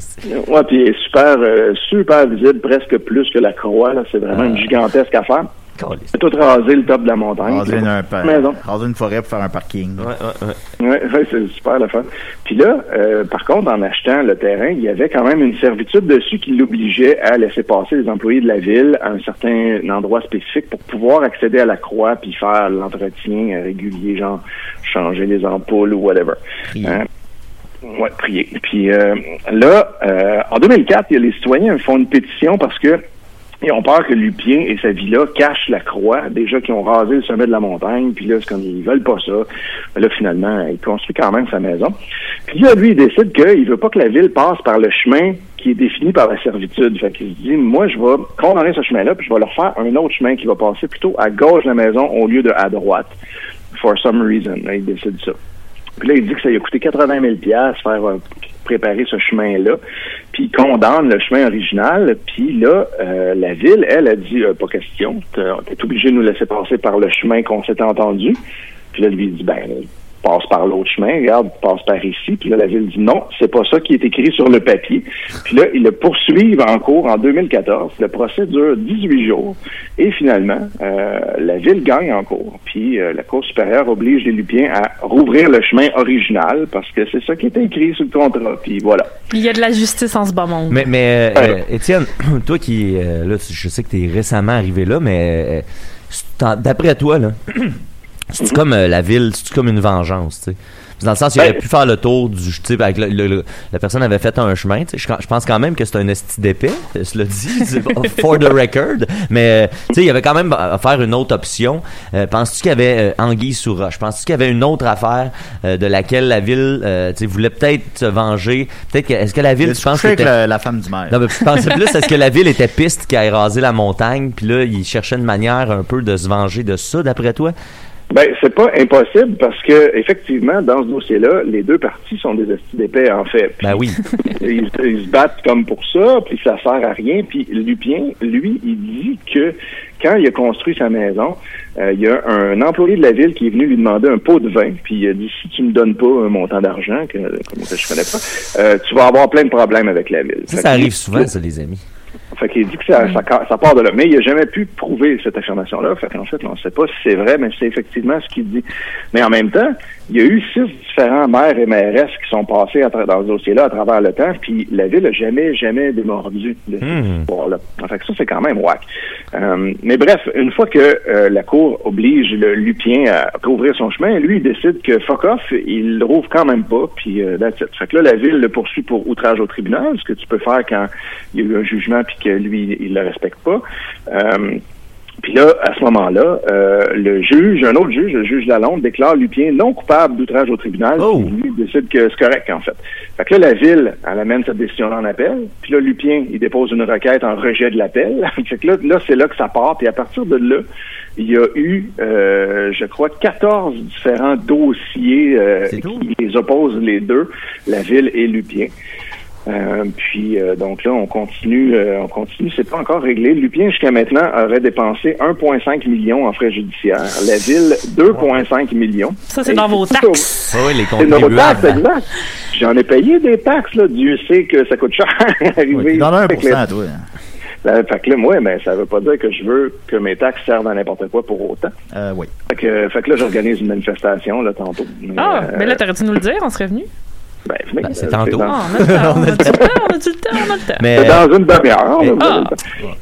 Ouais, puis il est super, euh, super visible, presque plus que la croix, là. C'est vraiment Ah. une gigantesque affaire. A tout rasé le top de la montagne. Raser une, un Maison. raser une forêt pour faire un parking. Ouais, ouais, ouais. Ouais, ouais, c'est super le fun. Puis là, euh, par contre, en achetant le terrain, il y avait quand même une servitude dessus qui l'obligeait à laisser passer les employés de la ville à un certain endroit spécifique pour pouvoir accéder à la croix puis faire l'entretien régulier, genre changer les ampoules ou whatever. Prier. Hein? Ouais, prier. Puis euh, là, euh, en 2004, il y a les citoyens qui font une pétition parce que ils ont peur que Lupien et sa villa cachent la croix, déjà qu'ils ont rasé le sommet de la montagne, puis là, c'est comme ils veulent pas ça. Là, finalement, il construit quand même sa maison. Puis là, lui, il décide qu'il veut pas que la ville passe par le chemin qui est défini par la servitude. Fait qu'il se dit, moi, je vais condamner ce chemin-là, puis je vais leur faire un autre chemin qui va passer plutôt à gauche de la maison au lieu de à droite. For some reason. Là, il décide ça. Puis là, il dit que ça lui a coûté 80 000 piastres faire euh, préparer ce chemin-là. Puis condamne le chemin original. Puis là, euh, la ville, elle, a dit euh, pas question. T'es obligé de nous laisser passer par le chemin qu'on s'était entendu. Puis là, lui, il dit ben passe par l'autre chemin, regarde, passe par ici. Puis là, la ville dit non, c'est pas ça qui est écrit sur le papier. Puis là, ils le poursuivent en cours en 2014. Le procès dure 18 jours. Et finalement, euh, la ville gagne en cours. Puis euh, la Cour supérieure oblige les Lupiens à rouvrir le chemin original parce que c'est ça qui est écrit sur le contrat. Puis voilà. Il y a de la justice en ce bas monde. Mais, mais euh, euh, Étienne, <clears throat> toi qui, euh, là, je sais que tu es récemment arrivé là, mais euh, d'après toi, là, <clears throat> c'est comme euh, la ville, c'est comme une vengeance, tu sais. Dans le sens, il aurait Ben- pu faire le tour du, tu sais, avec le- le- le- la personne avait fait un chemin, tu sais. Je, je pense quand même que c'est un esti d'épais, euh, cela dit, <laughs> for the record. Mais, euh, tu sais, il y avait quand même à faire une autre option. Euh, Penses-tu qu'il y avait euh, anguille sous roche? Penses-tu qu'il y avait une autre affaire euh, de laquelle la ville, euh, tu sais, voulait peut-être se venger? Peut-être que, est-ce que la ville, Il tu a penses avec était- la, la femme du maire. non, mais je pensais plus, est-ce que la ville était piste qui a rasé la montagne, puis là, il cherchait une manière un peu de se venger de ça, d'après toi? Ben, c'est pas impossible parce que, effectivement, dans ce dossier-là, les deux parties sont des estis d'épais, en fait. Puis Ben oui. ils, ils se battent comme pour ça, puis ça sert à rien. Puis Lupien, lui, il dit que quand il a construit sa maison, euh, il y a un employé de la ville qui est venu lui demander un pot de vin, puis il a dit si tu me donnes pas un montant d'argent que comme ça je connais pas, euh, tu vas avoir plein de problèmes avec la ville. Ça, ça arrive souvent, ça, les amis. Fait qu'il dit que ça, ça, ça part de là. Mais il n'a jamais pu prouver cette affirmation-là. Fait qu'en fait, on ne sait pas si c'est vrai, mais c'est effectivement ce qu'il dit. Mais en même temps, il y a eu six différents maires et mairesses qui sont passés à dans ce dossier-là à travers le temps, puis la ville n'a jamais, jamais démordu de cette Hmm. histoire-là. Fait que ça, c'est quand même whack. Euh, mais bref, une fois que euh, la Cour oblige le Lupien à rouvrir son chemin, lui, il décide que fuck off, il le rouvre quand même pas, puis euh, that's it. Fait que là, la ville le poursuit pour outrage au tribunal, ce que tu peux faire quand il y a eu un jugement puis que lui, il le respecte pas. Euh, puis là, à ce moment-là, euh, le juge, un autre juge, le juge Lalonde, déclare Lupien non coupable d'outrage au tribunal. Oh. Puis Lui il décide que c'est correct, en fait. Fait que là, la ville, elle amène cette décision-là en appel. Puis là, Lupien, il dépose une requête en rejet de l'appel. <laughs> fait que là, là c'est là que ça part. Puis à partir de là, il y a eu, euh, je crois, 14 différents dossiers euh, qui les opposent les deux, la ville et Lupien. Euh, puis euh, donc là, on continue, euh, on continue. C'est pas encore réglé. Lupien jusqu'à maintenant aurait dépensé 1,5 million en frais judiciaires. La ville 2,5 millions. Ça, c'est dans vos taxes. Oui, les C'est nos taxes, contribuables. exact. J'en ai payé des taxes, là. Dieu sait que ça coûte cher <laughs> arriver. Dans le les- 1%, toi. Là, fait que là, moi, mais ça veut pas dire que je veux que mes taxes servent à n'importe quoi pour autant. Euh, oui. Fait que, fait que là, j'organise une manifestation, là, tantôt. Mais, Ah, euh, mais là, t'aurais dû nous le dire, on serait venu. Ben, Ben, c'est euh, tantôt. dans- Ah, on a le temps, on a <laughs> du temps, on a le temps. Mais, dans une demi-heure. Ah.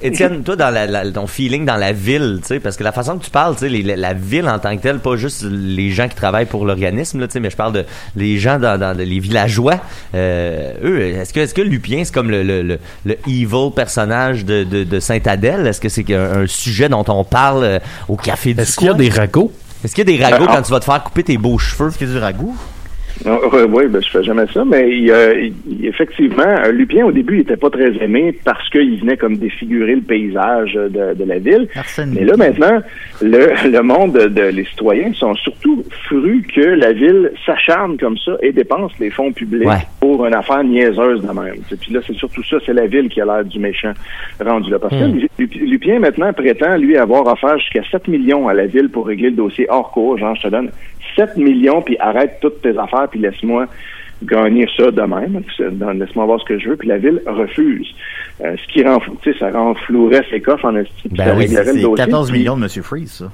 le. Étienne, toi, dans la, la- ton feeling dans la ville, tu sais, parce que la façon que tu parles, tu sais, les- la, la ville en tant que telle, pas juste les gens qui travaillent pour l'organisme, là, tu sais, mais je parle de les gens dans, dans les villageois. Euh, eux, est-ce que, est-ce que Lupien, c'est comme le, le, le, le evil personnage de, de, de Saint-Adèle? Est-ce que c'est un, un sujet dont on parle euh, au café du Est-ce qu'il y a des ragots? Est-ce qu'il y a des ragots Ben, quand tu vas te faire couper tes beaux cheveux? Est-ce qu'il y a du ragoût? Oui, oui, ben, je fais jamais ça, mais il, euh, effectivement, Lupien, au début, il était pas très aimé parce qu'il venait comme défigurer le paysage de, de la ville. Arsène Mais là, maintenant, le, le monde de, de- les citoyens sont surtout frus que la ville s'acharne comme ça et dépense les fonds publics Ouais. pour une affaire niaiseuse de même. Et puis là, c'est surtout ça, c'est la ville qui a l'air du méchant rendu là. Parce que Hmm. Lup- Lupien, maintenant, prétend, lui, avoir offert jusqu'à 7 millions à la ville pour régler le dossier hors cours. Genre, je te donne 7 millions, puis arrête toutes tes affaires, puis laisse-moi gagner ça de même. Laisse-moi voir ce que je veux. Puis la ville refuse. Euh, ce qui rend, fou- tu sais, ça renflouerait ses coffres en esti. puis Ben oui, C'est dossier? 14 Puis- millions de Monsieur Freeze, ça.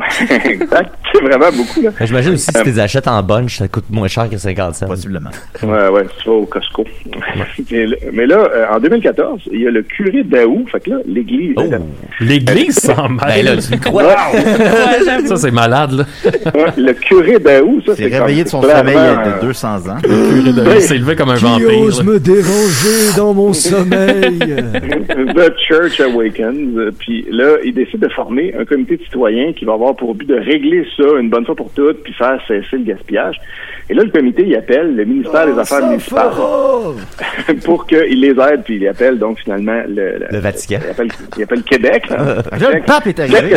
<laughs> exact. C'est vraiment beaucoup, là. Ben, J'imagine aussi si tu les achètes en bunch, ça coûte moins cher que 50 cents. Possiblement. Ouais, ouais, tu vas au Costco. <laughs> mais, là- mais là, euh, en 2014, il y a le curé d'Aou, fait que là, l'église. Oh. L'église <laughs> s'en Ben mêle. là, tu crois? Ça, c'est malade, là. Ouais, le curé d'Aou, ça, C'est réveillé de son sommeil euh, de 200 ans. Le curé s'est levé comme un vampire. là. me déranger dans mon sommeil? The Church Awakens. Euh, Puis là, il décide de former un comité de citoyens qui va avoir pour but de régler ça une bonne fois pour toutes, puis faire cesser le gaspillage. Et là, le comité, il appelle le ministère des Affaires municipales <laughs> pour qu'il les aide, puis il appelle donc finalement le, Le Vatican. Il appelle, il appelle Québec. là. Là, le pape est arrivé.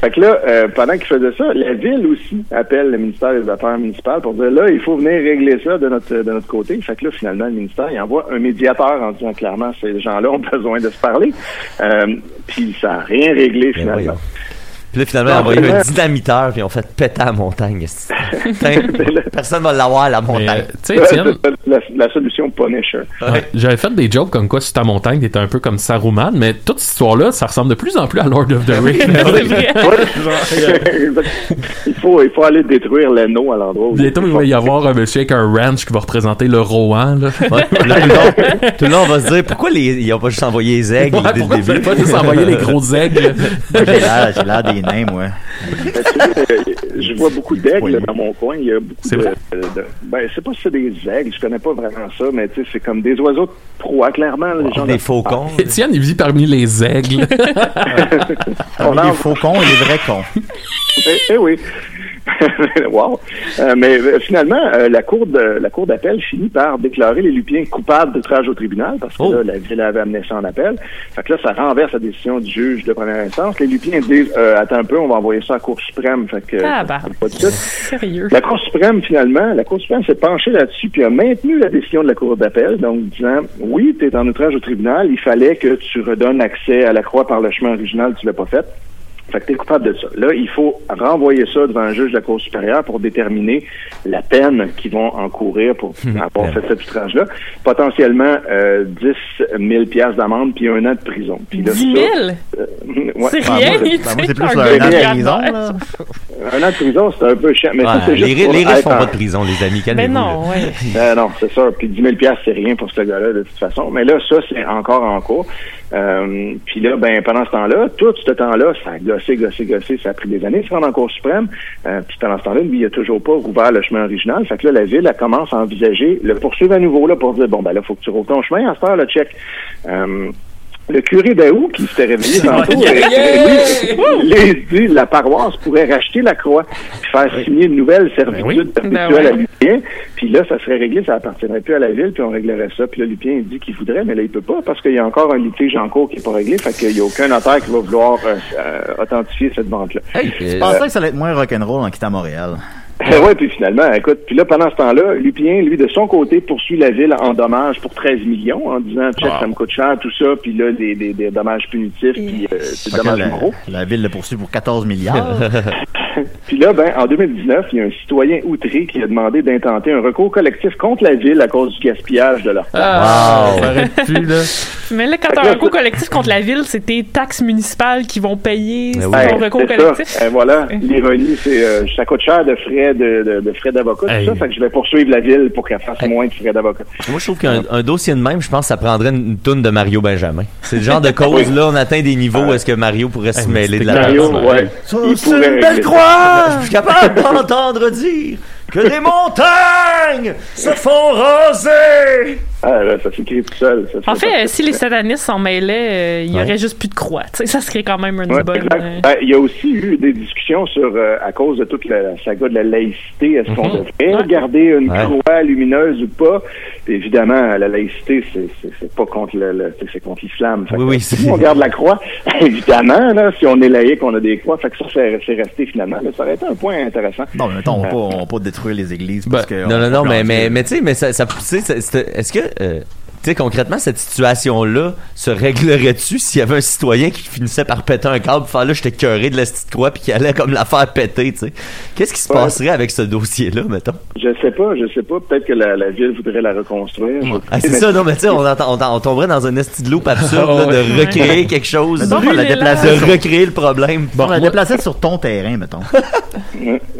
Fait que là, euh, pendant qu'il faisait ça, la ville aussi appelle le ministère des Affaires municipales pour dire là, il faut venir régler ça de notre de notre côté. Fait que là, finalement, le ministère, il envoie un médiateur en disant clairement ces gens-là ont <laughs> besoin de se parler. Euh, puis ça n'a rien réglé finalement. Puis là, finalement, ils ont envoyé un dynamiteur, puis ils ont fait péter la montagne. <laughs> Personne va l'avoir, la Mais, montagne. tu sais, Étienne, la, la solution Punisher. ouais, j'avais fait des jokes comme quoi sur ta montagne, t'étais un peu comme Saruman, mais toute cette histoire-là, ça ressemble de plus en plus à Lord of the <laughs> Rings. Il faut il faut aller détruire l'anneau à l'endroit où Bientôt, il va y avoir un monsieur avec un ranch qui va représenter le Rohan. Là. Ouais, puis là, tout, le <laughs> long, tout le long, on va se dire pourquoi les, ils ont pas juste envoyé les aigles Ouais, dès pourquoi le début. faites pas juste envoyer les gros aigles? J'ai l'air j'ai l'air des <laughs> je vois beaucoup d'aigles dans mon coin. Il y a beaucoup C'est de, Ben, c'est pas si c'est des aigles, je connais pas vraiment ça, mais tu sais, c'est comme des oiseaux de proie, clairement. Les gens Des faucons. Étienne, il vit parmi les aigles. <laughs> On Parmi les faux cons et les vrais cons. Eh, eh oui. <laughs> wow. Euh, mais euh, finalement, euh, la cour de la cour d'appel finit par déclarer les Lupiens coupables d'outrage au tribunal parce que Oh. là, la ville avait amené ça en appel. Fait que là, ça renverse la décision du juge de première instance. Les Lupiens disent euh, attends un peu, on va envoyer ça à la Cour suprême. Fait que Ah, bah. pas de suite. Sérieux. La Cour suprême, finalement, la Cour suprême s'est penchée là-dessus puis a maintenu la décision de la Cour d'appel, donc disant oui, tu es en outrage au tribunal, il fallait que tu redonnes accès à la croix par le chemin original, tu l'as pas fait. Fait que t'es coupable de ça. Là, il faut renvoyer ça devant un juge de la Cour supérieure pour déterminer la peine qu'ils vont encourir pour avoir fait cet outrage-là. Potentiellement euh, 10 000 piastres d'amende puis un an de prison. Puis là, 10 000? ça, euh, ouais. C'est Ah, rien, moi, tu Ben, moi, sais, c'est plus un un an de prison, là. Un an de prison, c'est un peu chiant. Mais ça, Ouais, c'est les juste les riches font en- pas de prison, les amis. Ben Calmez-vous. non, ouais. Ben non, c'est ça. Puis 10 000 piastres, c'est rien pour ce gars-là, de toute façon. Mais là, ça, c'est encore en cours. Euh, puis là, ben pendant ce temps-là, tout ce temps-là, ça a gossé, gossé, gossé. Ça a pris des années de se rendre en Cour suprême. Euh, puis pendant ce temps-là, lui, il a toujours pas rouvert le chemin original. Fait que là, la ville, elle commence à envisager le poursuivre à nouveau là pour dire, bon, ben là, faut que tu rouvres ton chemin. À cette heure, là, check. Euh, le curé d'Aou, qui s'était réveillé <laughs> tantôt, lui, lui, dit la paroisse pourrait racheter la croix puis faire signer une nouvelle servitude Ben perpétuelle ouais. à Lupien. Puis là, ça serait réglé, ça appartiendrait plus à la ville, puis on réglerait ça. Puis là, Lupien, il dit qu'il voudrait, mais là, il peut pas parce qu'il y a encore un litige en cours qui est pas réglé. Fait qu'il y a aucun notaire qui va vouloir euh, euh, authentifier cette vente-là. Hey, Je euh, pensais que ça allait être moins rock'n'roll en quittant Montréal. <laughs> ouais, puis finalement, écoute, puis là, pendant ce temps-là, Lupien, lui, de son côté, poursuit la ville en dommages pour 13 millions, en disant, check, ça me coûte cher, tout ça, puis là, des, des, des dommages punitifs, puis euh, que dommages la, gros. la ville le poursuit pour 14 milliards. <laughs> <laughs> Puis là, ben, en 2019, il y a un citoyen outré qui a demandé d'intenter un recours collectif contre la ville à cause du gaspillage de leur taxes. Ah, ça là. <laughs> Mais là, quand t'as un recours collectif contre la ville, c'est tes taxes municipales qui vont payer Ben ton oui. Ben, recours c'est collectif. Ça. Euh, voilà, l'ironie, c'est euh, ça coûte cher de frais de, de, de frais d'avocat, tout Hey. ça, fait que je vais poursuivre la ville pour qu'elle fasse moins de frais d'avocat. Moi, je trouve qu'un un dossier de même, je pense que ça prendrait une, une toune de Mario Benjamin. C'est le genre de cause, <laughs> là, on atteint des niveaux où est-ce que Mario pourrait se Hey, mêler de la Mario, personne. ouais. Il pourrait régler ça. Je suis capable <laughs> d'entendre dire que les montagnes se font raser. Ah, là, ça s'écrit tout seul. ça En fait si les satanistes s'en mêlaient, euh, il y aurait juste plus de croix. Ça serait quand même une Ouais, bonne. euh, Ben, il y a aussi eu des discussions sur, euh, à cause de toute la, saga de la laïcité, est-ce qu'on devrait garder une Ouais. croix lumineuse ou pas? Évidemment, la laïcité, c'est, pas contre le, contre l'islam. Oui, que oui, si on garde la croix, <laughs> évidemment, là, si on est laïque, on a des croix. Fait que ça, c'est, c'est resté finalement. là. ça aurait été un point intéressant. Non, mais mettons, on va pas, on va pas détruire les églises parce que. Ben, Non, on non, non, peut mais, mais, mais tu sais, mais ça, ça, est-ce que, euh, tu sais, concrètement, cette situation-là se réglerait-tu s'il y avait un citoyen qui finissait par péter un câble, faire là, j'étais curé de la petite croix, puis qui allait comme la faire péter, tu sais? Qu'est-ce qui se Ouais. passerait avec ce dossier-là, mettons? Je sais pas, je sais pas. Peut-être que la, la ville voudrait la reconstruire. Ah, c'est ça, non, mais tu sais, on, entend- on, on tomberait dans un esti de loop absurde, là, de Ouais. recréer quelque chose, Mettons, on la déplacer de sur- recréer le problème. on la déplacer sur ton terrain, mettons.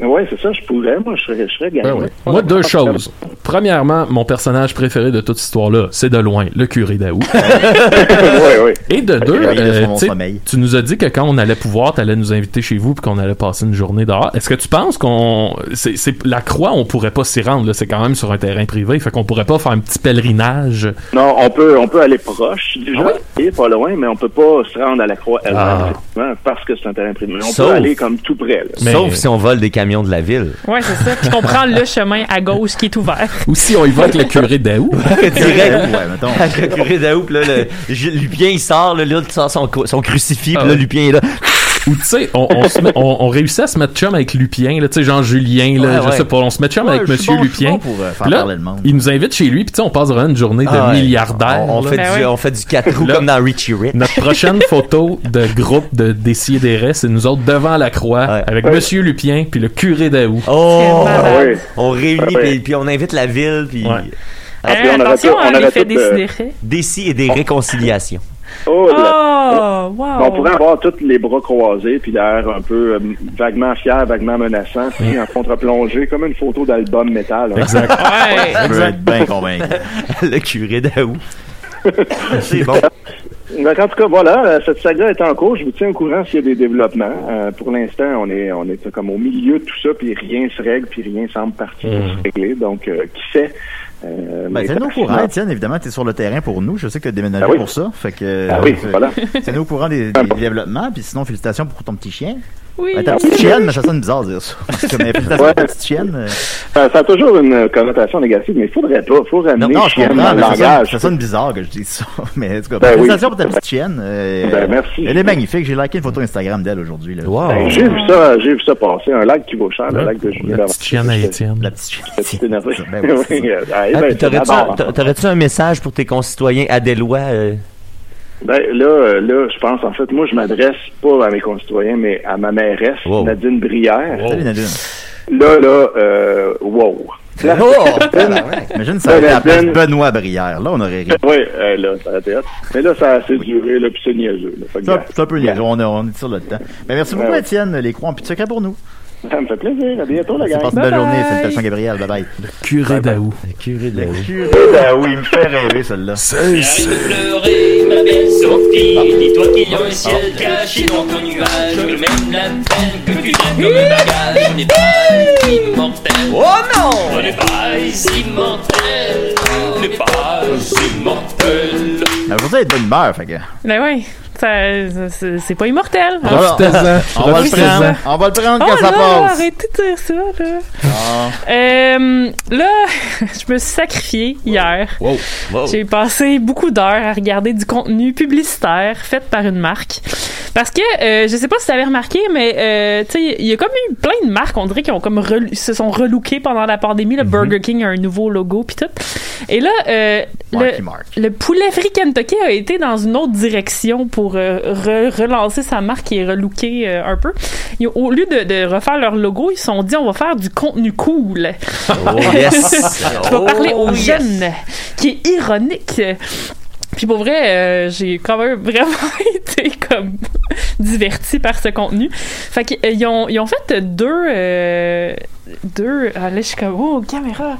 Ouais, c'est ça, je pourrais. Moi, je serais, je serais Ben gagnant. Moi, deux choses. Premièrement, mon personnage préféré de toute cette histoire-là, c'est de loin le curé d'Aou. <laughs> Et de deux, de euh, tu sais, sommeil. tu nous as dit que quand on allait pouvoir, tu allais nous inviter chez vous puis qu'on allait passer une journée dehors. Est-ce que tu penses qu'on. c'est c'est- La croix, on pourrait pas s'y rendre, là. c'est quand même sur un terrain privé, fait qu'on pourrait pas faire un petit pèlerinage. Non, on peut, on peut aller proche déjà, Ah et pas loin, mais on peut pas se rendre à la croix elle-même, Ah. effectivement, parce que c'est un terrain privé. On Sauf- peut aller comme tout près. Là. Mais- Sauf si on vole des camions de la ville. Ouais, c'est ça. Puis qu'on prend le chemin à gauche qui est ouvert. Ou si on y va avec le curé d'Aou. <laughs> Direct. Ouais, <laughs> mettons. Avec le curé d'Aou, puis là, le, Lupien, il sort, là, là, il sort son, cru- son crucifix, puis Ah là, ouais. Lupien est là. Ou tu sais, on, on, se met- on, on réussit à se mettre chum avec Lupien, là, tu sais, genre Julien, là, Ouais, je ouais. sais pas, on se met chum Ouais, avec Monsieur bon, Lupien. bon pour, euh, faire là, parler le monde. il nous invite chez lui, puis tu sais, on passe vraiment une journée de Ah ouais. milliardaires. On, fait Ben du, ouais. on fait du 4 roues comme dans Richie Rich. Notre prochaine photo de groupe de Dessier des Restes, c'est nous autres devant la croix, Ouais. avec Ouais. Monsieur Lupien, puis le curé d'Aou. Oh! Ah. On réunit, puis, puis on invite la ville, puis Ouais. Ah, Hein, on aurait attention on aurait l'effet tout, euh, des et des réconciliations. Oh, là. Oh, wow. On pourrait avoir tous les bras croisés, puis l'air un peu euh, vaguement fier, vaguement menaçant, puis en contre-plongée, comme une photo d'album métal. hein. Exact. Ouais. Je veux être bien convaincu. <laughs> le curé d'Aou. <laughs> C'est bon. Donc, en tout cas, voilà, euh, cette saga est en cours. Je vous tiens au courant s'il y a des développements. Euh, pour l'instant, on est, on est comme au milieu de tout ça, puis rien se règle, puis rien semble parti pour se régler. Donc, euh, qui sait? Euh, Ben, tiens-nous au courant, Étienne. Évidemment, t'es sur le terrain pour nous. Je sais que t'as déménagé Ah oui. pour ça. Fait que. Ah oui, euh, voilà. Tiens-nous au courant des, <laughs> des développements. Puis sinon, félicitations pour ton petit chien. Oui. Ben, ta petite chienne, mais ça sonne bizarre de dire ça. Ouais. ta petite chienne. euh, Ça, ça a toujours une euh, connotation négative, mais il faudrait pas. Il faut ramener Non, je chienne comprends, dans le mais ça sonne, langage. ça sonne bizarre que je dise ça. <laughs> Mais en tout cas, Ben oui. pour ta petite chienne. euh, Ben, merci. Elle est magnifique. J'ai liké une photo Instagram d'elle aujourd'hui. là. Wow. Ben, j'ai vu ça, j'ai vu ça passer. Un lac qui vaut cher, le lac de Julien La petite chienne à Étienne. La petite chienne. Petit énervé. Ben oui, c'est ça. Oui, euh, ah, eh Ah, ben, puis t'aurais-tu un- t'a- t'aurais-tu un message pour tes concitoyens adélois? Ben là, euh, là, je pense en fait, moi je m'adresse pas à mes concitoyens, mais à ma mairesse, Wow. Nadine Brière. Salut Nadine. Là, là, euh, wow. Là, <laughs> Imagine ça la place Nadine- Benoît Brière. Là, on aurait ri. Oui, euh, là, ça a été. Mais là, ça a assez duré, là, puis c'est niaiseux. C'est un- peu niaiseux. On, est- on est sur le temps. Ben, merci beaucoup, Ouais, ouais. Étienne. Les croix en plus de secret pour nous. Ça me fait plaisir. À bientôt, la gang. passe une belle journée. Salutations, Gabriel. Bye bye. Curé d'Aou. Curé de Curé d'Aou, il me fait rêver, celle-là. pleurer, ma belle Sophie. Dis-toi qu'il y a un ciel caché dans ton nuage. Même la peine que tu tiens comme un bagage. On n'est pas immortel. Oh non! On n'est pas immortel. On n'est pas immortel. Bonne humeur, fait que. Ben oui, c'est c'est pas immortel. On va le prendre. On va le prendre Oh quand ça là, passe. arrêtez de dire ça, là. Ah. Euh, là, <laughs> je me suis sacrifié hier. Wow. Wow. J'ai passé beaucoup d'heures à regarder du contenu publicitaire fait par une marque. Parce que, euh, je sais pas si tu avais remarqué, mais euh, tu sais, il y a comme eu plein de marques, on dirait, qui ont comme se sont relookées pendant la pandémie. Le Burger King a un nouveau logo, puis tout. Et là, euh, le, le poulet frit Kentucky a été dans une autre direction pour euh, re- relancer sa marque qui est relookée euh, un peu. Ils au lieu de, de refaire leur logo, ils se sont dit on va faire du contenu cool. Oh yes! <laughs> Je vais parler aux Oh, yes. jeunes, qui est ironique. Puis pour vrai, euh, j'ai quand même vraiment <laughs> été comme diverti par ce contenu. Fait qu'ils ont, ils ont fait deux... euh, deux... Là, je suis comme... Oh, caméra!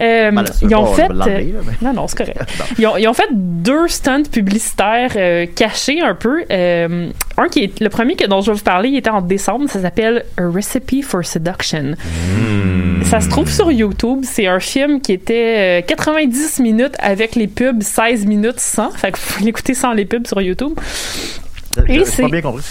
Euh, ils ont fait... l'enlever, là, mais- Non, non, c'est correct. <laughs> Ils ont, ils ont fait deux stunts publicitaires euh, cachés un peu. Euh, un qui est le premier que, dont je vais vous parler, il était en décembre. Ça s'appelle A Recipe for Seduction. Ça se trouve sur YouTube. C'est un film qui était euh, 90 minutes avec les pubs, 16 minutes sans. Fait que vous pouvez l'écouter sans les pubs sur YouTube. Et J'ai c'est- pas bien compris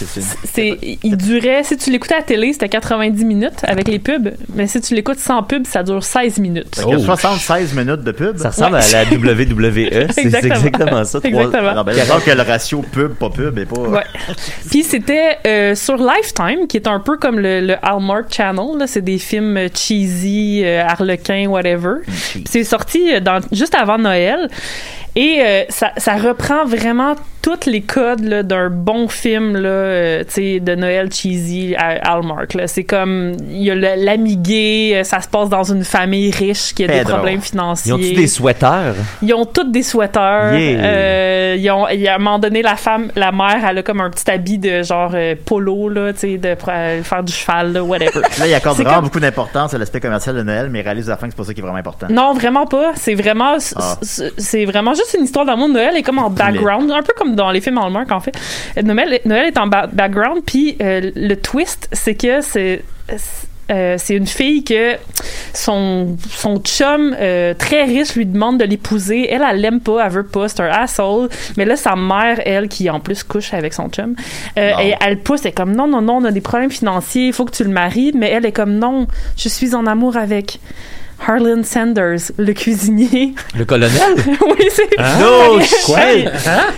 c'est. Il durait, si tu l'écoutais à la télé, c'était 90 minutes avec les pubs, mais si tu l'écoutes sans pub, ça dure 16 minutes. A 76 minutes de pub. Ça ressemble à la WWE. <laughs> C'est Exactement. exactement ça. trois- Exactement. Alors, ben, que le ratio pub, pas pub, est pas. Ouais. Puis c'était euh, sur Lifetime, qui est un peu comme le, le Hallmark Channel. Là, c'est des films cheesy, euh, harlequins, whatever. Puis c'est sorti euh, dans, juste avant Noël. Et euh, ça, ça reprend vraiment tous les codes d'un bon film là, euh, de Noël cheesy à Hallmark. C'est comme, il y a le- l'ami gay, euh, ça se passe dans une famille riche qui a des Pedro. problèmes financiers. Ils ont-tu des sweaters? Ils ont toutes des sweaters. Yeah. Euh, ils ont, il y a, à un moment donné, la femme, la mère, elle a comme un petit habit de genre euh, polo, là, de faire du cheval, là, whatever. <laughs> Là, il accorde vraiment comme- beaucoup d'importance à l'aspect commercial de Noël, mais réalise à la fin que c'est pas ça qui est vraiment important. Non, vraiment pas. C'est vraiment, Ah. c'est vraiment juste une histoire d'amour. Noël est comme en background, un peu comme dans les films Hallmark en fait. Noël, Noël est en ba- background, puis euh, le twist, c'est que c'est euh, c'est une fille que son, son chum euh, très riche lui demande de l'épouser. Elle, elle l'aime pas, elle veut pas, c'est un asshole. Mais là, sa mère, elle, qui en plus couche avec son chum, euh, et elle pousse, elle est comme non, non, non, on a des problèmes financiers, il faut que tu le maries. Mais elle est comme non, je suis en amour avec Harlan Sanders, le cuisinier. Le colonel? <laughs> oui, c'est. No Fait que- shit!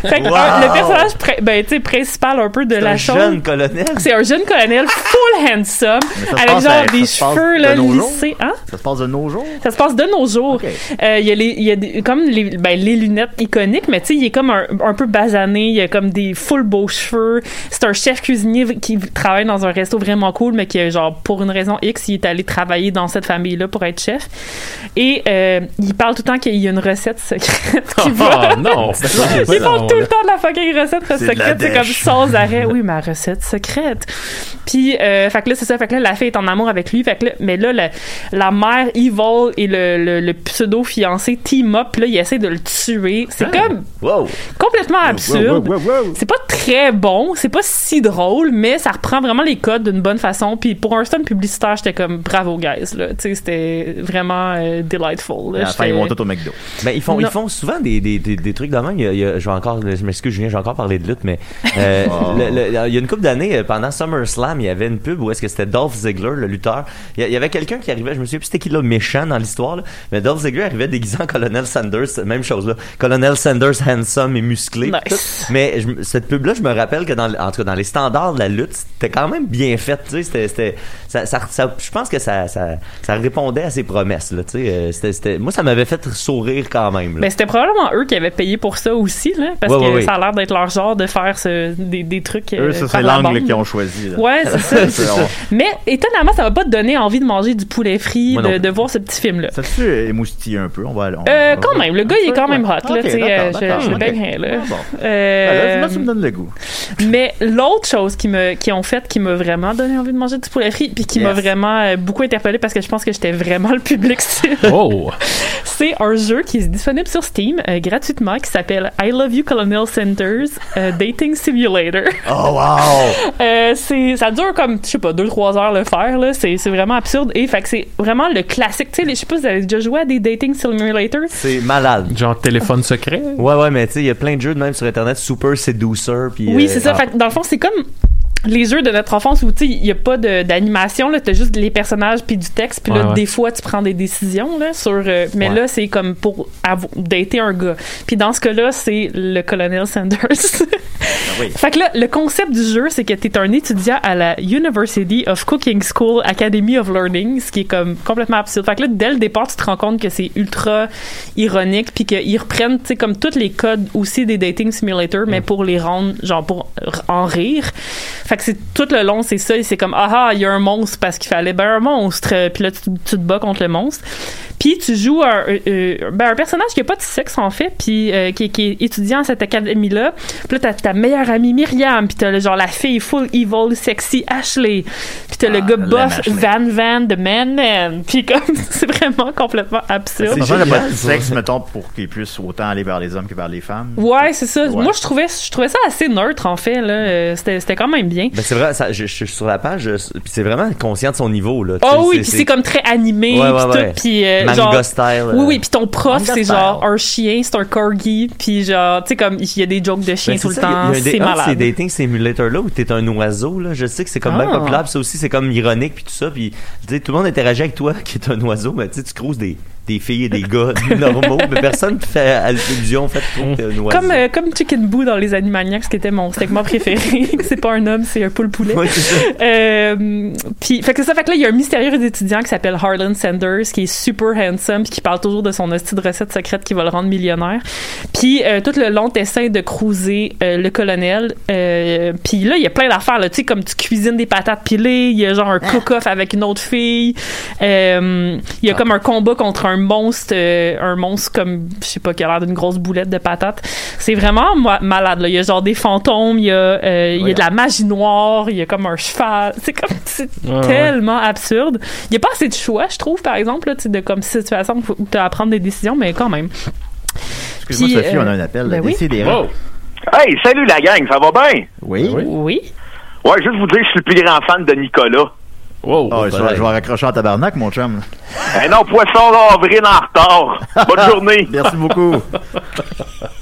Fait que, Wow. un- le personnage ben, tu sais, principal un peu de C'est la un chose. jeune colonel? C'est un jeune colonel full handsome, Mais ça se avec passe genre à- des cheveux de là, nos jours? lissés. Hein? Ça se passe de nos jours? Ça se passe de nos jours. Euh, Il y a, les, il y a des- comme les, ben, les lunettes iconiques, mais tu sais, il est comme un, un peu basané. Il a comme des full beaux cheveux. C'est un chef cuisinier qui travaille dans un resto vraiment cool, mais qui, genre, pour une raison X, il est allé travailler dans cette famille-là pour être chef. Et euh, il parle tout le temps qu'il y a une recette secrète qui va. Ah <laughs> non! Ils parlent tout le temps de la fucking recette C'est de la secrète. C'est comme sans arrêt. Oui, ma recette secrète. Puis, euh, fait que là, c'est ça. Fait que là, la fille est en amour avec lui. Fait que là, mais là, la, la mère Evil et le, le, le pseudo-fiancé team up. Là, il essaie de le tuer. C'est Ah. comme Wow! complètement absurde. Wow, wow, wow, wow. C'est pas très bon, c'est pas si drôle, mais ça reprend vraiment les codes d'une bonne façon. Puis pour un stunt publicitaire, j'étais comme bravo guys là, tu sais c'était vraiment euh, delightful. À Là, la fin, ils vont tout au McDo. Ben, ils font, ils font souvent des, des, des, des trucs de même. Il y a, il y a- je vais encore, je m'excuse, Julien, j'ai encore parlé de lutte, mais euh, <laughs> Oh. le- le- il y a une couple d'années, euh, pendant SummerSlam, il y avait une pub où est-ce que c'était Dolph Ziggler, le lutteur. Il y, avait quelqu'un qui arrivait, je me souviens plus c'était qui là, méchant dans l'histoire, là, mais Dolph Ziggler arrivait déguisé en Colonel Sanders, même chose là. Colonel Sanders handsome et musclé. Nice. Mais je cette pub-là, je me rappelle que dans, le- en tout cas, dans les standards de la lutte, c'était quand même bien fait, tu sais, c'était, c'était, ça, ça, ça- je pense que ça, ça, ça répondait à ses promesses. Promesse, là, tu sais. euh, c'était- c'était- moi, ça m'avait fait sourire quand même, là. Ben, c'était probablement eux qui avaient payé pour ça aussi, là, parce Ouais, que ouais, ça a l'air d'être leur genre de faire ce- des, des trucs. euh, Eux, ça, c'est la l'angle qu'ils ont choisi. là. Ouais, c'est ça. <laughs> Mais étonnamment, ça m'a pas donné envie de manger du poulet frit, de, voir ce petit film-là. Ça tu émoustillé un peu? On va, on, Euh, quand même, le gars il est quand même hot, là, je- je rien, là. Ah, bon. Euh, là, là, tu me donnes le goût. mais l'autre chose qui me qui ont fait qui m'a vraiment donné envie de manger du poulet frit puis qui m'a vraiment beaucoup interpellé parce que je pense que j'étais vraiment le public cible. Oh! <laughs> C'est un jeu qui est disponible sur Steam euh, gratuitement qui s'appelle I Love You Colonel Centers euh, Dating Simulator. Oh, wow! <laughs> Euh, c'est ça dure comme je sais pas 2 3 heures le faire là, c'est c'est vraiment absurde et fait que c'est vraiment le classique, tu sais les- je sais pas si vous avez déjà joué à des dating simulators. C'est malade. Genre téléphone secret? Ouais, ouais, mais tu sais, il y a plein de jeux de même sur Internet, Super Seducer, puis... Oui, euh, c'est ça. ah. Fait que dans le fond, c'est comme les jeux de notre enfance où tu sais il y a pas de- d'animation là. T'as juste les personnages puis du texte. Puis là Ouais, ouais. des fois tu prends des décisions là sur euh, mais Ouais. là c'est comme pour dater un gars. Puis dans ce cas-là c'est le colonel Sanders. <laughs> Oui. fait que là le concept du jeu c'est que t'es un étudiant à la University of Cooking School Academy of Learning ce qui est comme complètement absurde. Fait que là dès le départ tu te rends compte que c'est ultra ironique puis qu'ils reprennent tu sais comme tous les codes aussi des dating simulators mais pour les rendre genre pour en rire fait que c'est tout le long, c'est ça. et C'est comme, ah ah, il y a un monstre parce qu'il fallait ben un monstre. Euh, Puis là, tu, tu te bats contre le monstre. Puis tu joues un, euh, euh, ben, un personnage qui a pas de sexe en fait, puis euh, qui, qui est étudiant à cette académie-là. Puis là, t'as ta meilleure amie Myriam, puis t'as le genre la fille full evil, sexy Ashley. Puis t'as le Ah, gars l'aime, boss. Van Van de Man Man. <laughs> Puis comme, c'est vraiment complètement absurde. C'est ça, il n'y a pas de sexe, mettons, pour qu'ils puissent autant aller vers les hommes que vers les femmes. Ouais, c'est ça. Ouais. Moi, je trouvais, je trouvais ça assez neutre en fait. Là, c'était, c'était quand même bien. Ben c'est vrai, ça, je, je suis sur la page, puis c'est vraiment conscient de son niveau, là. Oh oui, puis c'est comme très animé, Ouais, ouais, tout, ouais. puis euh, genre style. euh. oui oui, puis ton prof c'est genre un chien, c'est un corgi, puis genre tu sais comme il y a des jokes de chiens Ben, tout c'est le ça, temps, c'est malade. dating simulator là où t'es un oiseau là je sais que c'est comme Ah. bien populaire ça aussi c'est comme ironique puis tout ça puis tu sais tout le monde interagit avec toi <laughs> qui est un oiseau mais tu sais tu croises des des filles et des gars <laughs> normaux mais personne te fait allusion fait que un oiseau Comme, euh, comme Chicken Boo dans les Animaniacs, qui était mon segment préféré. <laughs> c'est pas un homme, c'est un poule poulet. Ça. Euh, puis, fait que c'est ça, fait que là, il y a un mystérieux étudiant qui s'appelle Harlan Sanders, qui est super handsome, puis qui parle toujours de son hostie de recette secrète qui va le rendre millionnaire. Puis, euh, tout le long, t'essaies de cruiser euh, le colonel. Euh, puis là, il y a plein d'affaires, là. Tu sais, comme tu cuisines des patates pilées, il y a genre un cook-off avec une autre fille. Euh, Il y a comme un combat contre un monstre, euh, un monstre comme, je sais pas, qui a l'air d'une grosse boulette de patates. C'est vraiment ma- malade, là. Il y a genre des fantômes, il y a, euh, il y a de la magie noire, il y a comme un cheval. C'est comme, c'est Ouais, ouais. tellement absurde. Il y a pas assez de choix, je trouve, par exemple, là, de comme situation où tu as à prendre des décisions, mais quand même. Excuse-moi, Sophie, euh, on a un appel. ben oui. Wow! Hey, salut la gang, ça va bien? Oui. Oui. Ouais, juste vous dire, je suis le plus grand fan de Nicolas. Wow! Oh, je, vais, je vais raccrocher en tabarnak, mon chum. Eh non, poisson d'avril en retard. Bonne <laughs> journée. Merci beaucoup. <laughs>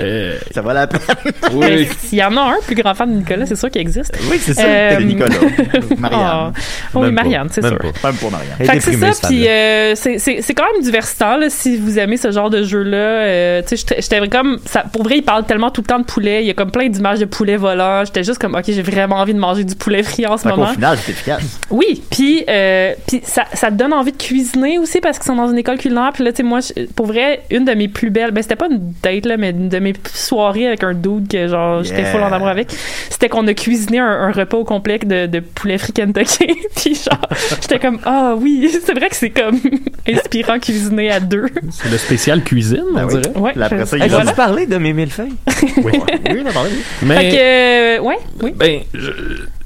Euh, Ça va la peine. <laughs> Oui. S'il y en a un plus grand fan de Nicolas, c'est sûr qu'il existe. Oui, c'est ça. Euh, C'est Nicolas. <laughs> Marianne. Ah. oui, Même pas. Marianne, c'est sûr. pas. Même pour Marianne. Fait c'est ça, puis euh, c'est- c'est c'est quand même divertissant là, si vous aimez ce genre de jeu-là. Euh, tu sais, j'étais- comme ça. Pour vrai, il parle tellement tout le temps de poulet. Il y a comme plein d'images de poulet volant. J'étais juste comme, ok, j'ai vraiment envie de manger du poulet frit en ce moment. final, c'est efficace. Oui, puis euh, puis ça, ça te donne envie de cuisiner aussi parce qu'ils sont dans une école culinaire. Puis là, tu sais, moi, pour vrai, une de mes plus belles, ben c'était pas une date là, mais une de mes soirées avec un dude que genre j'étais Yeah. full en amour avec, c'était qu'on a cuisiné un, un repas au complet de, de poulet frit Kentucky. <laughs> puis genre, j'étais comme ah oui, <laughs> c'est vrai que c'est comme <laughs> inspirant cuisiner à deux. C'est le spécial cuisine, on Ben oui. dirait. Ouais. Après ça, il voilà. Parler de mes millefeuilles Oui, oui, on a parlé, oui. Mais, Fait que euh, ouais, oui. ben, je,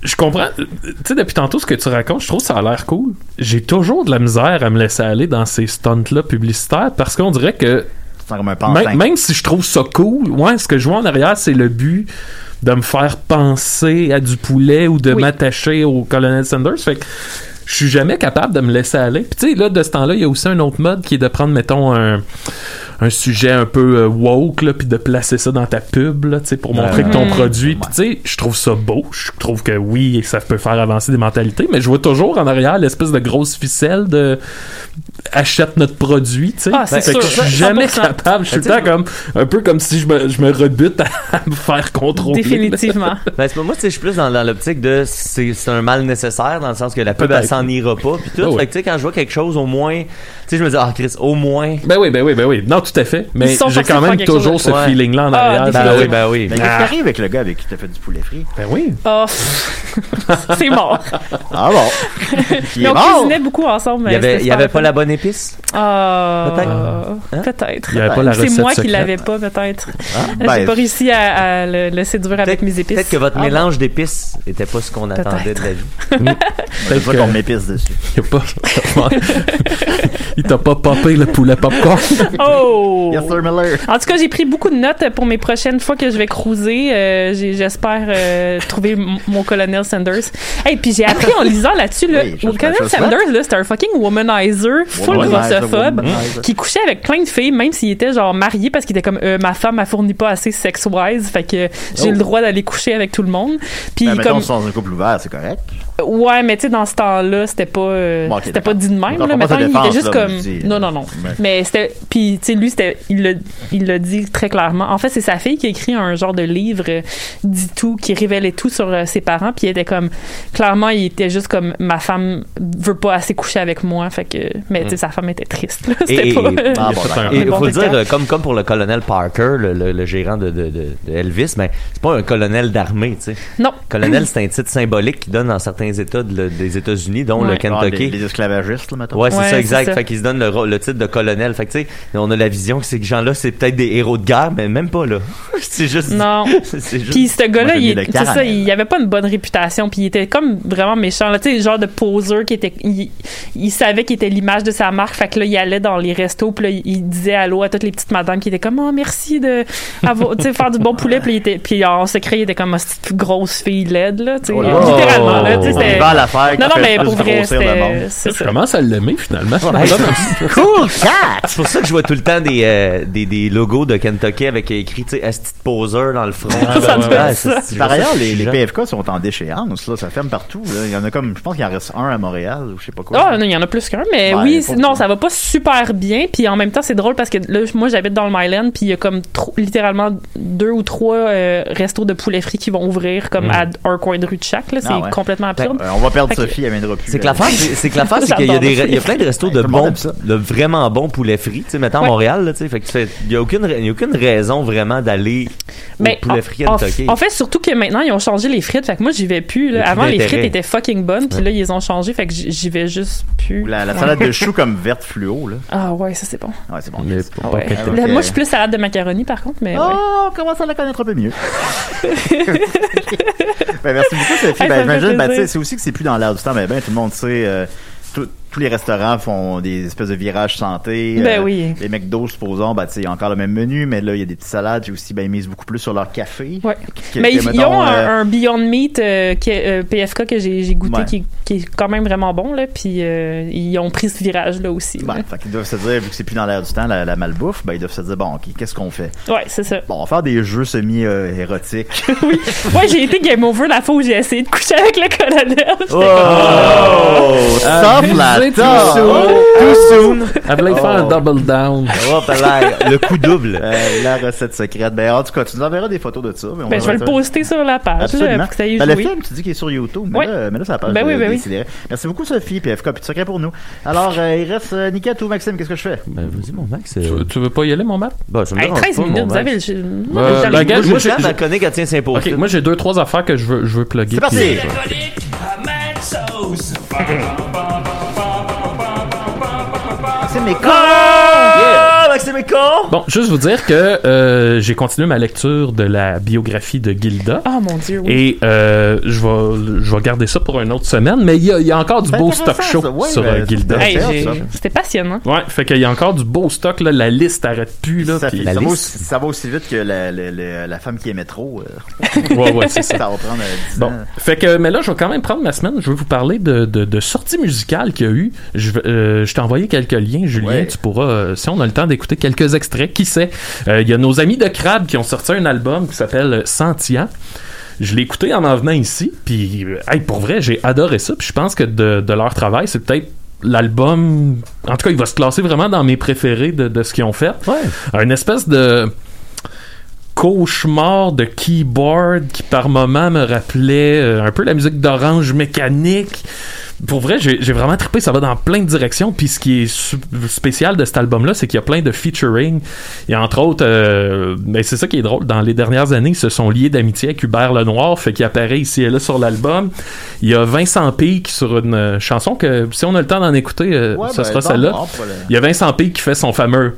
je comprends. Tu sais, depuis tantôt, ce que tu racontes, je trouve que ça a l'air cool. J'ai toujours de la misère à me laisser aller dans ces stunts-là publicitaires parce qu'on dirait que Comme un même, pantin. même si je trouve ça cool, ouais, ce que je vois en arrière, c'est le but de me faire penser à du poulet ou de Oui. m'attacher au Colonel Sanders. Fait que je suis jamais capable de me laisser aller. Puis tu sais, là, de ce temps-là, il y a aussi un autre mode qui est de prendre, mettons, un, un sujet un peu euh, woke, là, puis de placer ça dans ta pub, là, tu sais, pour montrer que ton produit. Puis tu sais, je trouve ça beau. Je trouve que oui, ça peut faire avancer des mentalités, mais je vois toujours en arrière l'espèce de grosse ficelle de achètent notre produit, tu sais. Ah, c'est Fait que je suis jamais 100%. capable. Je suis tout le temps comme, un peu comme si je me, je me rebute à <laughs> me faire contrôler. Définitivement. <laughs> Ben, c'est pas- moi, tu sais, je suis plus dans, dans l'optique de c'est c'est un mal nécessaire, dans le sens que la pub, elle s'en ira pas, puis tout. Ben. Fait que, tu sais, quand je vois quelque chose, au moins, sais, je me dis, ah, Chris, au moins. Ben oui, ben oui, ben oui. Non, tout à fait. Mais j'ai quand même toujours ce feeling-là en Ah, arrière. Ben de- oui, ben oui. Mais qu'est-ce qui arrive avec le gars avec qui t'as fait du poulet frit? Ben oui. Oh, <laughs> c'est mort. Ah bon? Il Mais est on cuisinait beaucoup ensemble. Il y mais avait, c'était il y avait pas la bonne épice? Ah, Peut-être. Hein? peut-être. Il y avait pas la C'est moi qui l'avais pas, peut-être. ben, J'ai pas réussi à, à le, le séduire avec mes épices. Peut-être que votre Ah, mélange d'épices était pas ce qu'on attendait de la vie. Ça qu'on m'épice dessus. Il y a pas. <laughs> <laughs> il t'a pas popé le poulet popcorn? <laughs> Oh! Yes, sir, Miller. En tout cas, j'ai pris beaucoup de notes pour mes prochaines fois que je vais cruiser. Euh, J'espère euh, trouver mon colonel Sanders. Et puis j'ai appris en lisant là-dessus, là, Oui, colonel. Sanders, là, c'est un fucking womanizer, full Womanizer, grossophobe, womanizer. qui couchait avec plein de filles, même s'il était genre marié, parce qu'il était comme euh, ma femme, elle fournit pas assez sex-wise, fait que j'ai Oh. le droit d'aller coucher avec tout le monde. Puis Ben, mettons, comme on est un couple ouvert, c'est correct. Ouais, mais tu sais, dans ce temps-là, c'était pas, euh, Bon, c'était pas dit de même. Là. Mettons, il était juste là, comme. dis. Non, non, non. Mais c'était. Puis, tu sais, lui, c'était, il l'a il l'a dit très clairement. En fait, c'est sa fille qui a écrit un genre de livre, euh, dit tout, qui révélait tout sur euh, ses parents. Puis, il était comme. Clairement, il était juste comme ma femme veut pas assez coucher avec moi. Fait que. Mais, tu sais, sa femme était triste. Là. <laughs> C'était Et- pas. et- Ah, bon, il bon faut le dire, comme, comme pour le colonel Parker, le, le- le gérant de, de, de- de Elvis, mais c'est pas un colonel d'armée, tu sais. Non. Colonel, c'est un titre symbolique qui donne dans certains États de des États-Unis, dont le Ouais. Kentucky. Les, les esclavagistes, là, mettons. Ouais, c'est Ouais, ça, exact. ça. Fait qu'ils se donnent le, titre de colonel. Fait que, tu sais, on a la vision que ces gens-là, c'est peut-être des héros de guerre, mais même pas, là. <laughs> c'est juste. Non. <laughs> c'est juste. Puis ce gars-là, il, ça, il avait pas une bonne réputation, puis il était comme vraiment méchant. Là, tu sais, le genre de poseur qui était, il, il savait qu'il était l'image de sa marque, fait que là, il allait dans les restos, puis là, il, disait allô à toutes les petites madames qui étaient comme oh merci de avoir, tu sais, faire du bon poulet, puis il était, puis en secret, il était comme une petite grosse fille laide là, tu sais, Oh là. littéralement là, tu sais, c'était- à l'affaire Non, non, mais pour vrai, c'est Je ça. commence à l'aimer finalement. Cool cat! C'est pour ça que je vois tout le temps des, euh, des, des logos de Kentucky avec écrit, tu sais, Asti de poseur dans le front. <laughs> Ça doit Ouais, être ça. c'est- Par ailleurs, les, PFK sont en déchéance, là. Ça ferme partout, là. Il y en a comme, je pense qu'il en reste un à Montréal, ou je sais pas quoi. Ah, non, il y en a plus qu'un, mais Ouais, oui, c'est- non, ça va pas super bien. Puis en même temps, c'est drôle parce que là, moi, j'habite dans le Myland, puis il y a comme littéralement deux ou trois euh, restos de poulet frit qui vont ouvrir comme à un coin de rue de chaque. là. C'est Ah ouais. complètement absurde. Euh, on va perdre Fait que- Sophie, elle viendra plus. C'est que l'affaire, c'est c'est que l'affaire, <laughs> c'est qu'il y a des, il y a plein de restos de bons, de vraiment bons poulets frits, tu sais, mettons à. Montréal, là, tu sais, fait que tu fais- il y a aucune, ra- il y a aucune raison vraiment d'aller au Mais poulet en, frit en- Kentucky. en fait, surtout que maintenant, ils ont changé les frites. Fait que moi, j'y vais plus. là. Avant, les frites étaient fucking bonnes, puis là, ils ont changé. Fait que j'y vais juste plus. Ou la, salade de choux comme verte fluo, là. Ah ouais, ça c'est bon. Ouais, c'est bon. Moi, je suis plus salade de macaroni, par contre, mais. Oh, on commence à la connaître un peu mieux? <laughs> ben, merci beaucoup, Sophie. Ben, j'imagine, c'est aussi que c'est plus dans l'air du temps, mais ben, tout le monde sait, euh, tous les restaurants font des espèces de virages santé. Ben euh, oui. Les McDo, supposons, ben, tu sais, il y a encore le même menu, mais là, il y a des petites salades. J'ai aussi, ben, ils misent beaucoup plus sur leur café. Ouais. Que- Mais que, ils, ils ont un, euh, un Beyond Meat euh, qui est, euh, PFK que j'ai goûté Ouais. qui, qui est quand même vraiment bon là puis euh, ils ont pris ce virage là aussi là. Ben, fait qu'ils doivent se dire, vu que c'est plus dans l'air du temps, la, la malbouffe, ben, ils doivent se dire, bon, ok, qu'est-ce qu'on fait? ouais c'est ça Bon, on va faire des jeux semi-érotiques. <laughs> ouais j'ai été game over la fois où j'ai essayé de coucher avec le colonel Oh! Stop la! Too soon. Too soon! Elle voulait faire un double down. <laughs> Le coup double. Euh, la recette secrète. Ben, en tout cas, tu nous enverras des photos de ça. mais on Ben, je va vais le poster sur la page pour que ça y Ben, le film, tu dis qu'il est sur YouTube, mais, Ouais. là, mais là, c'est la page Ben oui, ben oui. Merci beaucoup, Sophie, PFK, puis secret pour nous. Alors, euh, il reste euh, Niket ou Maxime, qu'est-ce que je fais? Ben, vas-y, mon Max. Tu, veux- tu veux pas y aller, mon Matt? Ben, ça me Hey, dérange 13 pas, mon minutes vous Max. avez le je- moi, je j'ai- ma chronique, elle tient ses Ok, posts. moi j'ai deux trois affaires que je veux je veux plugger. C'est parti! Puis, euh, Chronique à Maxime! Bon, juste vous dire que euh, j'ai continué ma lecture de la biographie de Gilda. Ah mon dieu oui. Et euh, je vais je vais garder ça pour une autre semaine, mais il y a, il y a encore du beau stock show ça. Ouais, sur euh, c'est Gilda. Hey, c'était passionnant Ouais, fait qu'il y a encore du beau stock là, la liste arrête plus là. Ça, ça la va liste. aussi, ça va aussi vite que la, la, la, la femme qui aimait trop. euh, <laughs> Ouais, ouais, c'est ça. ça va prendre euh, 10 Bon, ans. fait que, mais là, je vais quand même prendre ma semaine. Je vais vous parler de, de, de sorties musicales qu'il y a eu. Je, euh, t'ai envoyé quelques liens, Julien. Ouais. Tu pourras, euh, si on a le temps d'écouter quelques extraits, qui sait? Euh, Il y a nos amis de Crab qui ont sorti un album qui s'appelle Sentient. Je l'ai écouté en en venant ici, puis euh, hey, pour vrai, j'ai adoré ça. Puis je pense que de, de leur travail, c'est peut-être l'album, en tout cas, il va se classer vraiment dans mes préférés de, de ce qu'ils ont fait. Un espèce de cauchemar de keyboard qui par moment me rappelait euh, un peu la musique d'Orange mécanique. Pour vrai, j'ai vraiment trippé, ça va dans plein de directions. Puis ce qui est spécial de cet album-là, c'est qu'il y a plein de featuring. A entre autres, euh, ben c'est ça qui est drôle, dans les dernières années, ils se sont liés d'amitié avec Hubert Lenoir, fait qu'il apparaît ici et là sur l'album. Il y a Vincent Pique sur une chanson que, si on a le temps d'en écouter, euh, Ouais, ce ben, sera celle-là. Il y a Vincent Pique qui fait son fameux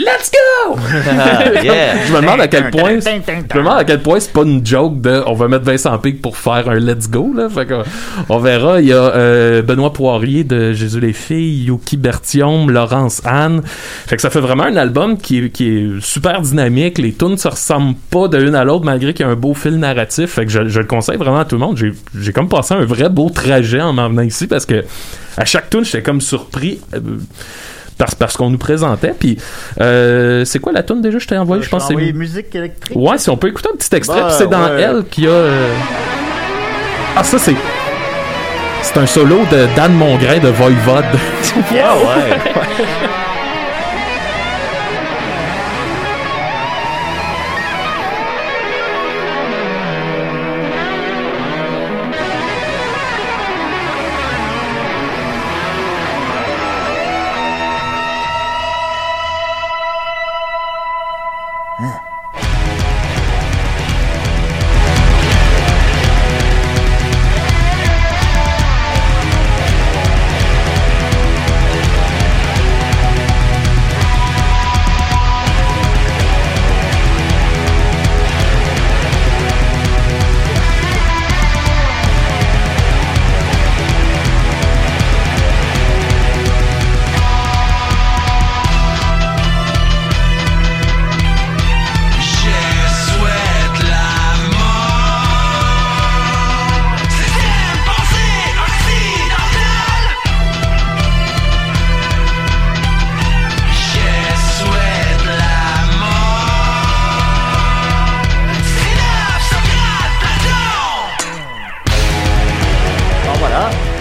Let's go! <laughs> Yeah. je me demande à quel point je me demande à quel point c'est pas une joke de on va mettre Vincent Pic pour faire un let's go là. Fait que, on verra. Il y a euh, Benoît Poirier de Jésus les filles Yuki Bertium Laurence Anne. Fait que ça fait vraiment un album qui est, qui est super dynamique. Les tunes se ressemblent pas de l'une à l'autre malgré qu'il y a un beau fil narratif. Fait que je, je le conseille vraiment à tout le monde. J'ai j'ai comme passé un vrai beau trajet en m'en venant ici parce que à chaque tune j'étais comme surpris. Euh, parce, parce qu'on nous présentait. Puis, euh, c'est quoi la tune déjà? Je t'ai envoyé, je pense que c'est. musique électrique. Ouais, si on peut écouter un petit extrait, Bah, puis c'est dans ouais. elle qu'il y a. euh, Ah, ça, c'est. C'est un solo de Dan Mongrain de Voivode. <laughs> Ah ouais. <laughs>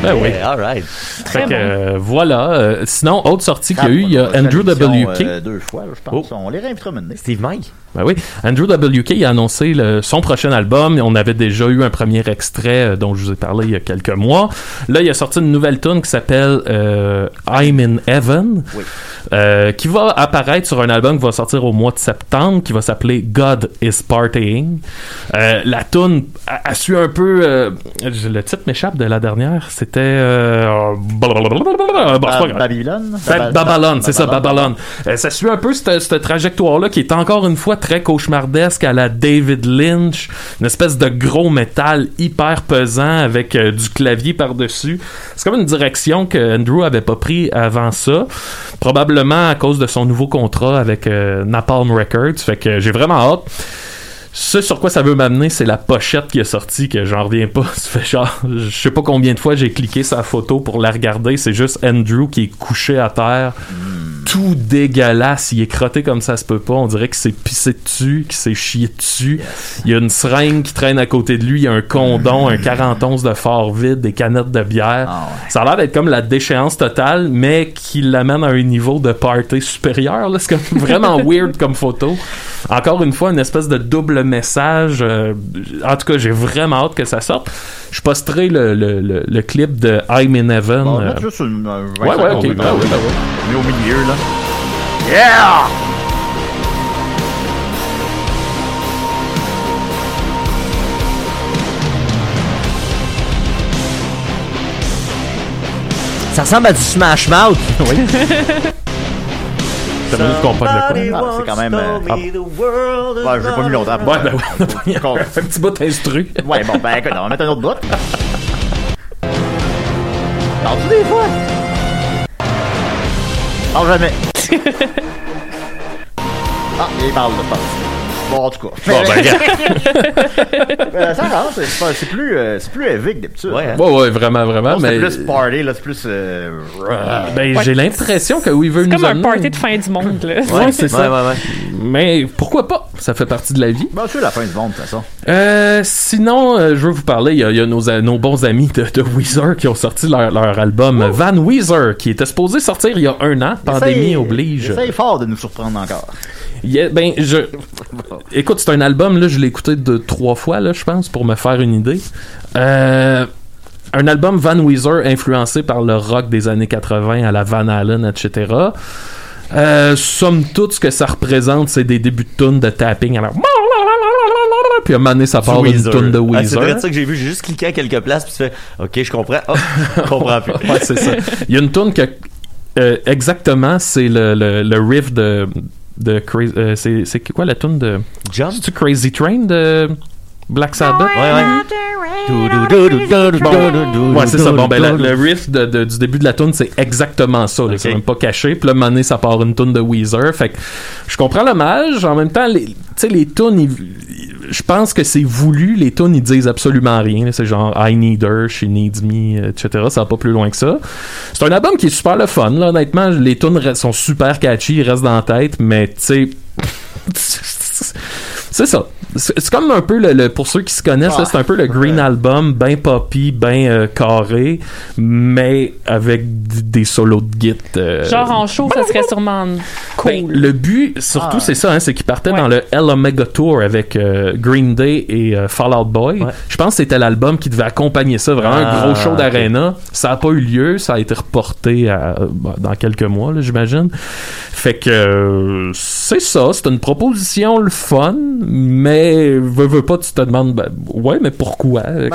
Ben oui. Yeah, alright. Fait que, euh, voilà. Euh, sinon, autre sortie qu'il y a eu, il y a Andrew WK. Euh, deux fois, là, je pense. On les réinvitera maintenant. Steve Mike. Ben oui. Andrew WK a annoncé le- son prochain album. On avait déjà eu un premier extrait euh, dont je vous ai parlé il y a quelques mois. Là, il a sorti une nouvelle tune qui s'appelle euh, I'm in Heaven, euh, qui va apparaître sur un album qui va sortir au mois de septembre, qui va s'appeler God is Partying. La tune a, a su un peu... le titre m'échappe de la dernière. C'était... Babylone. Ba- Babylone, c'est ça, Babylone. Ça suit un peu cette, cette trajectoire-là qui est encore une fois très cauchemardesque à la David Lynch, une espèce de gros métal hyper pesant avec euh, du clavier par-dessus. C'est comme une direction que Andrew avait pas pris avant ça, probablement à cause de son nouveau contrat avec euh, Napalm Records. Fait que j'ai vraiment hâte. Ce sur quoi ça veut m'amener, c'est la pochette qui est sortie, que j'en reviens pas. <laughs> Ça fait genre, je sais pas combien de fois j'ai cliqué sa photo pour la regarder. C'est juste Andrew qui est couché à terre, tout dégueulasse. Il est crotté comme ça se peut pas. On dirait qu'il s'est pissé dessus, qu'il s'est chié dessus. Il y a une seringue qui traîne à côté de lui. Il y a un condom, un 40 onces de fort vide, des canettes de bière. Ça a l'air d'être comme la déchéance totale, mais qui l'amène à un niveau de party supérieur. C'est vraiment <laughs> weird comme photo. Encore une fois, une espèce de double message. euh, en tout cas, j'ai vraiment hâte que ça sorte. Je posterai le, le, le, le clip de I'm in Heaven. On va euh, juste une. un Ouais, 25 ouais, ok. Ben oui, est au milieu, là. Yeah! Ça ressemble à du Smash Mouth. Oui. <laughs> T'as minute qu'on pogne le Ah, c'est quand même. euh, ah. Ouais, j'ai pas mis longtemps. Ouais, ben oui, on a <laughs> un petit bout d'instru. Ouais, bon, ben écoute, on va mettre un autre bout. Parles-tu des fois? Parle jamais. <laughs> ah, il parle, je pense. Bon, en tout cas. Bon, ben, regarde. <laughs> Euh, ça rentre, c'est pas- c'est plus, euh, c'est plus d'habitude. Ouais, hein? Ouais, ouais, vraiment, vraiment. Mais C'est plus party, là, c'est plus. Euh, ben, Ouais. j'ai l'impression que oui, il veut nous comme un amener- party de fin du monde, là. Ouais, c'est ça. Ouais, ouais, ouais. Mais pourquoi pas? Ça fait partie de la vie. Bah, c'est la fin du monde, de toute façon. Euh, sinon, euh, je veux vous parler, il y a, il y a nos, a- nos bons amis de, de Weezer qui ont sorti leur, leur album Van Weezer, qui était supposé sortir il y a un an, pandémie oblige. Essaye fort de nous surprendre encore. Ben, je... Écoute, c'est un album, là, je l'ai écouté de trois fois, là, je pense, pour me faire une idée. Euh, un album Van Weezer influencé par le rock des années 80 à la Van Halen, etc. Euh, somme toute, ce que ça représente, c'est des débuts de tunes de tapping. Alors, puis à un moment donné, ça part Du une Weezer. tune de Ah, c'est Weezer. vrai ça que j'ai vu. J'ai juste cliqué à quelques places puis tu fais OK, je comprends. Oh, je comprends plus. <laughs> ouais, c'est ça. Il y a une tune que euh, exactement, c'est le, le, le riff de de Crazy. euh, c'est c'est quoi la tune de? Jump? C'est Crazy Train de Black Sabbath. Ouais, ouais. Ouais, c'est ça. Bon, ben, le, le riff de- de- du début de la tune, c'est exactement ça. C'est même pas caché. Puis là, à un moment donné, ça part une tune de Weezer. Fait que je comprends l'hommage. En même temps, les- tu sais, les tunes, je pense que c'est voulu. Les tunes, ils disent absolument rien. C'est genre I need her, she needs me, etc. Ça va pas plus loin que ça. C'est un album qui est super le fun. Là, honnêtement, les tunes sont super catchy, ils restent dans la tête, mais tu sais. <laughs> C'est ça. C'est comme un peu le, le- pour ceux qui se connaissent, là, c'est un peu le Green Album, ben poppy, ben euh, carré, mais avec des solos de git. euh, Genre en show, ça serait sûrement cool. ben, le but, surtout, Ah. c'est ça, hein, c'est qu'il partait dans le L Omega Tour avec euh, Green Day et euh, Fall Out Boy. Je pense que c'était l'album qui devait accompagner ça, vraiment Ah, un gros show ok. d'arena. Ça n'a pas eu lieu, ça a été reporté à- bah, dans quelques mois, j'imagine. Fait que euh, c'est ça, c'est une proposition le fun, mais veux, veux pas, tu te demandes, ben, ouais, mais pourquoi? Ben,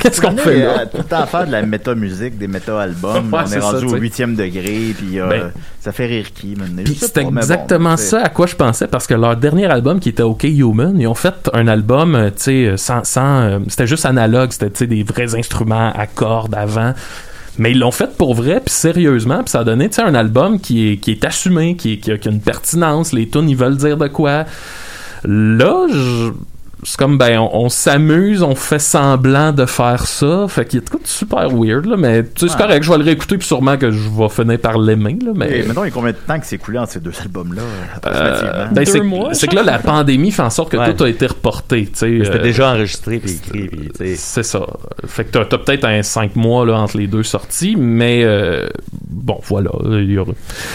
Qu'est-ce qu'on fait euh, là? tout le temps faire de la méta-musique, des méta-albums. Ouais, on est rendu au huitième degré, puis euh, Ben, ça fait rire qui, c'est bon, exactement ça à quoi je pensais parce que leur dernier album qui était OK Human, ils ont fait un album, euh, tu sais, euh, sans, sans euh, c'était juste analogue, c'était des vrais instruments à cordes avant. Mais ils l'ont fait pour vrai, puis sérieusement, puis ça a donné tu sais un album qui est, qui est assumé, qui, est- qui a, qui a une pertinence, les tunes ils veulent dire de quoi. Là, je- c'est comme ben on, on s'amuse, on fait semblant de faire ça, fait qu'il est tout super weird là, mais tu sais c'est Ouais. correct, je vais le réécouter puis sûrement que je vais finir par l'aimer là, mais Et maintenant, il y a combien de temps que c'est écoulé entre ces deux albums-là? euh, approximativement? ben, c'est- c'est que là, la pandémie fait en sorte que Ouais. tout a été reporté. tu sais, C'était euh, déjà enregistré puis écrit. C'est ça. Fait que t'as, t'as peut-être un 5 mois là, entre les deux sorties, mais euh, bon, voilà. Il y aura.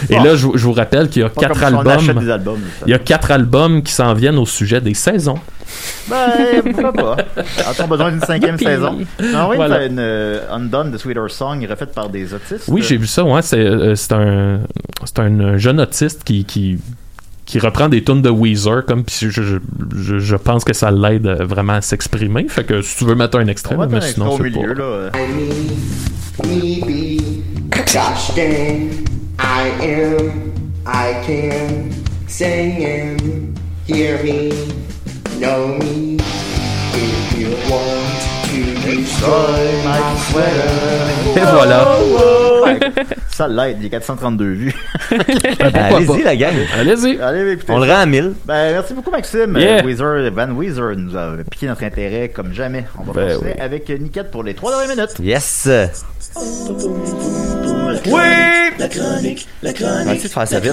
Et Bon. là, je, vous- je vous rappelle qu'il y a Pas quatre albums. albums, il y a quatre albums qui s'en viennent au sujet des saisons. Ben, pourquoi pas? A-t-on besoin d'une cinquième Youpi. saison? Non, oui, Voilà. une euh, Undone de Sweeter Song refaite par des autistes. Oui, j'ai vu ça. Ouais, c'est, euh, c'est un, c'est un jeune autiste qui, qui, qui reprend des tunes de Weezer, comme puis je, je, je, je pense que ça l'aide euh, vraiment à s'exprimer. Fait que si tu veux mettre un extrait, mais sinon au c'est milieu, pas. là. euh. Maybe, gosh dang, I am, I can, singing, hear me, know me, if you want to destroy my sweater. Et voilà. <laughs> <laughs> Ça l'aide, il y a 432 vues. <laughs> Allez-y, la gang. Allez-y. Allez, écoutez. On le rend à 1000. Ben, merci beaucoup, Maxime. Yeah. Euh, Weezer, Van Weezer nous a piqué notre intérêt comme jamais. On va Ben passer oui. avec Niket pour les trois dernières minutes. Yes! Oui! La chronique, la chronique. De faire ça vite.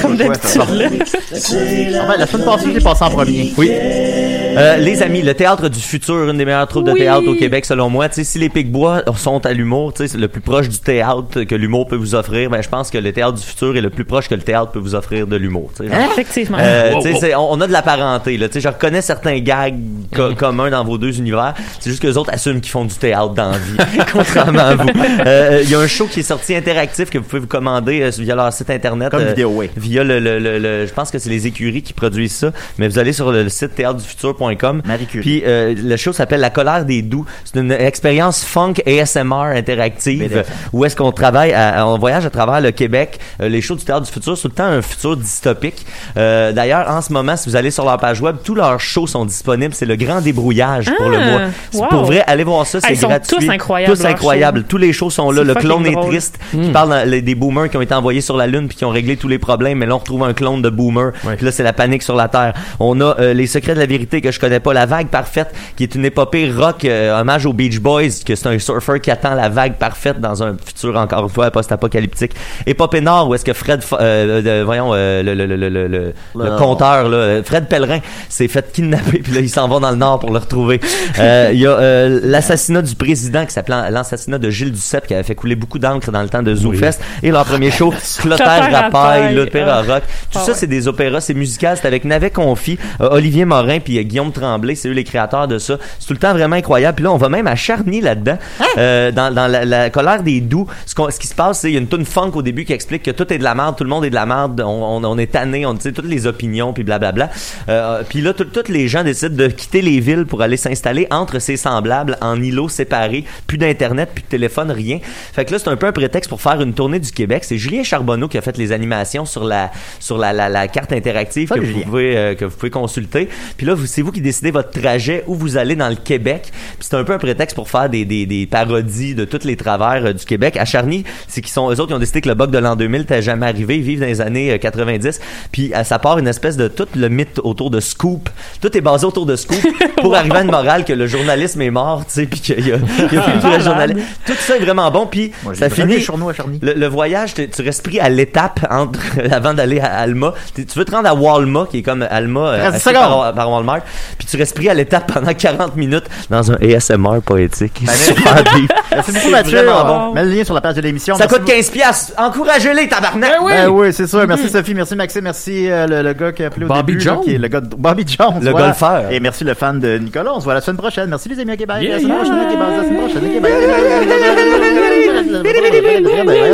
Comme d'habitude. Ah ben, la semaine passée, j'ai passé en premier. Oui. Euh, les amis, le théâtre du futur, une des meilleures troupes de théâtre au Québec, selon moi. Tu sais, si les Picbois sont à l'humour, tu sais, c'est le plus proche du théâtre que l'humour peut vous offrir, ben, je pense que le théâtre du futur est le plus proche que le théâtre peut vous offrir de l'humour. Effectivement. Euh, Wow, wow. on, on a de la parenté. Là. Je reconnais certains gags co- Mm. communs dans vos deux univers. C'est juste que les autres assument qu'ils font du théâtre dans la vie, <laughs> contrairement à vous. Euh, Il y a un show qui est sorti interactif que vous pouvez vous commander euh, via leur site internet. Comme euh, Vidéoway. Via le, le, le, le- je pense que c'est les écuries qui produisent ça. Mais vous allez sur le site théâtredufutur.com. Marie Curie. Puis euh, le show s'appelle La colère des doux. C'est une expérience funk ASMR interactive où est-ce qu'on travaille, à, on voyage à travers le Québec. Euh, les shows du théâtre du futur, c'est tout le temps un futur dystopique. Euh, D'ailleurs, en ce moment, si vous allez sur leur page web, tous leurs shows sont disponibles. C'est le grand débrouillage pour le Ah, mois. C'est wow. Pour vrai, allez voir ça, c'est ils sont gratuit. tous incroyables, Tous incroyables. Tous les shows sont là. Le clone est drôle. triste, Hmm. qui parle dans les- des boomers qui ont été envoyés sur la Lune puis qui ont réglé tous les problèmes, mais là on retrouve un clone de boomer. Puis là c'est la panique sur la Terre. On a euh, les secrets de la vérité que je connais pas, la vague parfaite, qui est une épopée rock euh, hommage aux Beach Boys, que c'est un surfer qui attend la vague parfaite dans un futur encore une fois post-apocalyptique. Épopée Nord où est-ce que Fred, euh, voyons euh, le le le le compteur là, euh, Fred Pellerin s'est fait kidnapper <laughs> puis là il s'en va dans le Nord pour le retrouver. Euh, Il y a euh, l'assassinat du président qui s'appelait l'assassinat de Gilles Duceppe qui avait fait couler beaucoup d'encre dans le temps de ZooFest et leur premier show <laughs> Clotaire Rapaille, l'opéra ah. rock. Tout Ah ça ouais. c'est des opéras, c'est musical, c'est avec Navet Confi, euh, Olivier Morin puis euh, Guillaume Tremblay, c'est eux les créateurs de ça. C'est tout le temps vraiment incroyable. Puis là on va même à Charny là-dedans Hein? euh, dans, dans la, la colère des doux. Ce, qu'on- ce qui se passe c'est il y a une tune funk au début qui explique que tout est de la merde, tout le monde est de la merde, on, on, on est tanné, on sait toutes les opinions puis blablabla. Euh, puis là tout- tous les gens décident de quitter les villes pour aller s'installer entre ses semblables en îlots séparés, plus d'internet, plus de téléphone, rien. Fait que là c'est un peu un prétexte pour faire une tournée du Québec. C'est Julien Charbonneau qui a fait les animations sur la sur la, la, la carte interactive que vous pouvez euh, que vous pouvez consulter. Puis là c'est vous qui décidez votre trajet où vous allez dans le Québec. Puis c'est un peu un prétexte pour faire des, des, des parodies de tous les travers euh, du Québec. À Charny, c'est qu'ils sont eux autres qui ont décidé que le bug de l'an 2000 n'était jamais arrivé. Ils vivent dans les années euh, 90. Puis euh, ça part une espèce de tout le mythe autour de Scoop. Tout est basé autour de Scoop <laughs> pour arriver à une morale que le journalisme est mort, tu sais, puis qu'il y a, il y a plus de journalisme. Tout ça est vraiment bon. Puis Moi, ça finit. à. Le, le voyage, tu restes pris à l'étape entre <laughs> avant d'aller à Alma. Tu veux te rendre à Walma, qui est comme Alma euh, par, par Walmart. Puis tu restes pris à l'étape pendant 40 minutes dans un ASMR poétique. Ben, <laughs> Super deep. Merci beaucoup, C'est Mathieu. vraiment bon. Mets le lien sur la page de l'émission. Ça Merci coûte 15 piastres. Encouragez-les, tabarnak! Ben oui, c'est sûr. Merci Sophie, merci Maxime, merci euh, le, le gars qui a appelé au Bobby début. là, Jones. qui est le gars de Bobby Jones. Le voilà. golfeur. Et merci le fan de Nicolas. On se voit la semaine prochaine. Merci les amis. Ok, bye. Yeah, la semaine yeah. prochaine. ok, bye. La semaine prochaine.